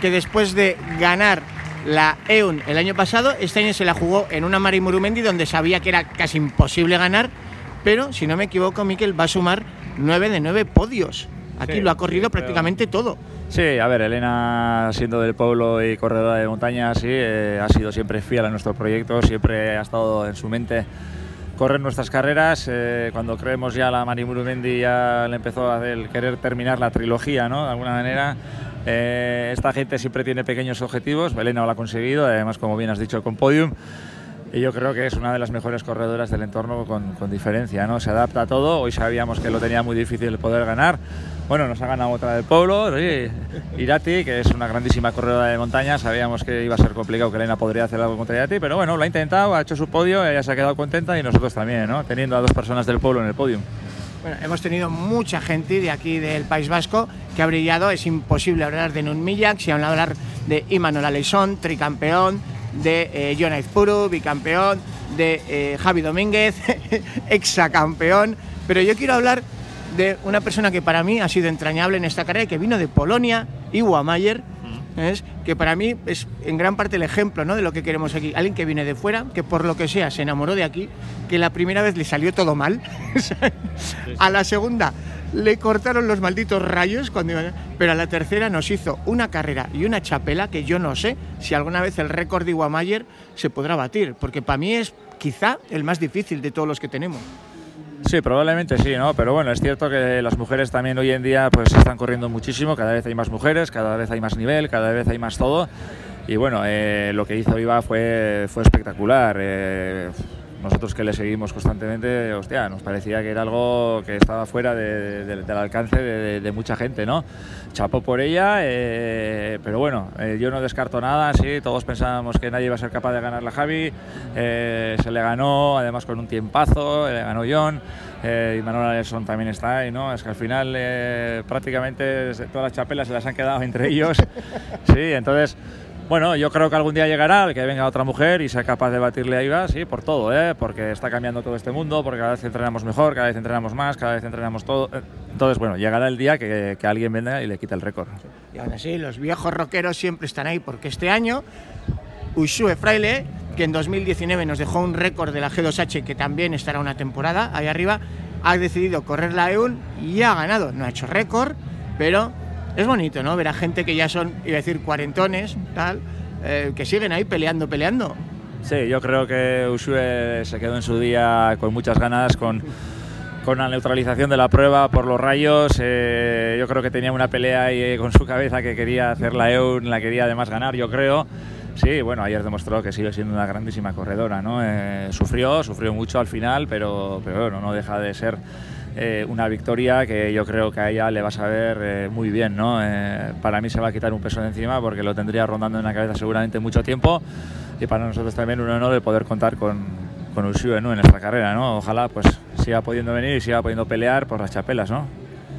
que después de ganar la EUN el año pasado, este año se la jugó en una Mari Murumendi donde sabía que era casi imposible ganar, pero si no me equivoco, Miquel va a sumar nueve de nueve podios. Aquí Sí, lo ha corrido sí, prácticamente todo. Sí, a ver, Elena, siendo del pueblo y corredora de montaña, sí, eh, ha sido siempre fiel a nuestro proyecto, siempre ha estado en su mente correr nuestras carreras. eh, cuando creemos ya la Mari Murumendi ya le empezó a hacer- querer terminar la trilogía, ¿no? De alguna manera. Eh, esta gente siempre tiene pequeños objetivos, Elena lo ha conseguido, además, como bien has dicho, con podium. Y yo creo que es una de las mejores corredoras del entorno con, con diferencia, ¿no? Se adapta a todo. Hoy sabíamos que lo tenía muy difícil poder ganar. Bueno, nos ha ganado otra del pueblo, sí, Irati, que es una grandísima corredora de montaña. Sabíamos que iba a ser complicado, que Elena podría hacer algo contra Irati, pero bueno, lo ha intentado, ha hecho su podio, ella se ha quedado contenta y nosotros también, ¿no? Teniendo a dos personas del pueblo en el podio. Bueno, hemos tenido mucha gente de aquí del País Vasco que ha brillado. Es imposible hablar de Nun Millak, si hablar de Imanol Aleison, tricampeón, de eh, Jon Aizpuru, bicampeón, de eh, Javi Domínguez, <laughs> exacampeón. Pero yo quiero hablar de una persona que para mí ha sido entrañable en esta carrera, que vino de Polonia, Iwa Mayer, ¿ves? que para mí es en gran parte el ejemplo ¿no? de lo que queremos aquí. Alguien que viene de fuera, que por lo que sea se enamoró de aquí, que la primera vez le salió todo mal, <laughs> a la segunda le cortaron los malditos rayos, cuando iban- pero a la tercera nos hizo una carrera y una chapela que yo no sé si alguna vez el récord de Iguamayer se podrá batir, porque para mí es quizá el más difícil de todos los que tenemos. Sí, probablemente sí, ¿no? Pero bueno, es cierto que las mujeres también hoy en día pues están corriendo muchísimo, cada vez hay más mujeres, cada vez hay más nivel, cada vez hay más todo. Y bueno, eh, lo que hizo Viva fue, fue espectacular. eh, nosotros que le seguimos constantemente, hostia, nos parecía que era algo que estaba fuera de- de- del alcance de, mucha gente, ¿no? Chapó por ella, eh, pero bueno, eh, yo no descarto nada, sí, todos pensábamos que nadie iba a ser capaz de ganar la Javi, eh, se le ganó, además con un tiempazo, le ganó John, y Manuel Alesson también está ahí, ¿no? Es que al final prácticamente todas las chapelas se las han quedado entre ellos, <laughs> sí, entonces... Bueno, yo creo que algún día llegará el que venga otra mujer y sea capaz de batirle a sí, por todo, ¿eh? porque está cambiando todo este mundo, porque cada vez entrenamos mejor, cada vez entrenamos más, cada vez entrenamos todo. Entonces, bueno, llegará el día que, alguien venga y le quite el récord. Y aún así, los viejos rockeros siempre están ahí, porque este año Ushue Fraile, que en 2019 nos dejó un récord de la G2H, que también estará una temporada ahí arriba, ha decidido correr la EUN y ha ganado. No ha hecho récord, pero es bonito, ¿no? Ver a gente que ya son, iba a decir, cuarentones, tal, eh, que siguen ahí peleando, peleando. Sí, yo creo que Ushue se quedó en su día con muchas ganas, con, con la neutralización de la prueba por los rayos. eh, yo creo que tenía una pelea ahí eh, con su cabeza que quería hacer la EUN, la quería además ganar, yo creo. Sí, bueno, ayer demostró que sigue siendo una grandísima corredora, ¿no? Sufrió, sufrió mucho al final, pero, pero bueno, no deja de ser eh, una victoria que yo creo que a ella le va a saber eh, muy bien, ¿no? Eh, para mí se va a quitar un peso de encima porque lo tendría rondando en la cabeza seguramente mucho tiempo y para nosotros también un honor de poder contar con, con Ushue, ¿no? en nuestra carrera, ¿no? Ojalá pues siga pudiendo venir y siga pudiendo pelear por las chapelas, ¿no?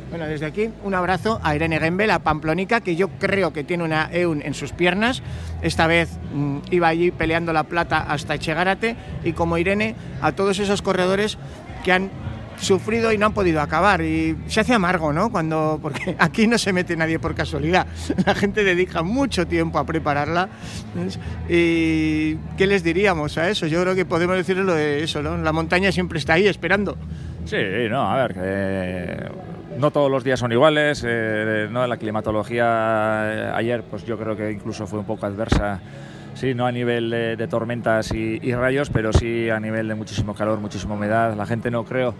Bueno, desde aquí un abrazo a Irene Gembe, la pamplonica, que yo creo que tiene una EUN en sus piernas. Esta vez mm, iba allí peleando la plata hasta Echegárate y como Irene, a todos esos corredores que han sufrido y no han podido acabar. Y se hace amargo, ¿no? Cuando, porque <laughs> aquí no se mete nadie por casualidad. La gente dedica mucho tiempo a prepararla. ¿Y qué les diríamos a eso? Yo creo que podemos decirle lo de eso, ¿no? La montaña siempre está ahí esperando. Sí, no, a ver, que no todos los días son iguales, eh, no la climatología eh, ayer pues yo creo que incluso fue un poco adversa, sí, no a nivel de, tormentas y, rayos, pero sí a nivel de muchísimo calor, muchísima humedad. La gente no creo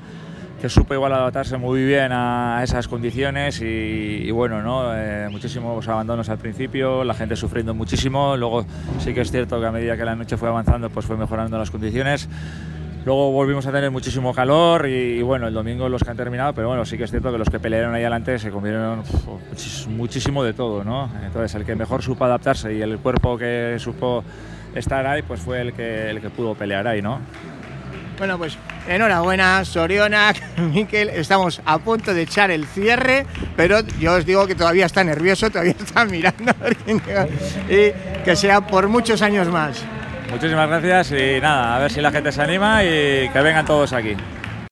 que supo igual adaptarse muy bien a esas condiciones y, y bueno, ¿no? Eh, muchísimos abandonos al principio, la gente sufriendo muchísimo, luego sí que es cierto que a medida que la noche fue avanzando pues fue mejorando las condiciones. Luego volvimos a tener muchísimo calor y, bueno, el domingo los que han terminado, pero bueno, sí que es cierto que los que pelearon ahí adelante se comieron muchísimo de todo, ¿no? Entonces el que mejor supo adaptarse y el cuerpo que supo estar ahí, pues fue el que, el que pudo pelear ahí, ¿no? Bueno, pues enhorabuena, Sorionak, <laughs> Miquel, estamos a punto de echar el cierre, pero yo os digo que todavía está nervioso, todavía está <laughs> mirando y que sea por muchos años más. Muchísimas gracias y nada, a ver si la gente se anima y que vengan todos aquí.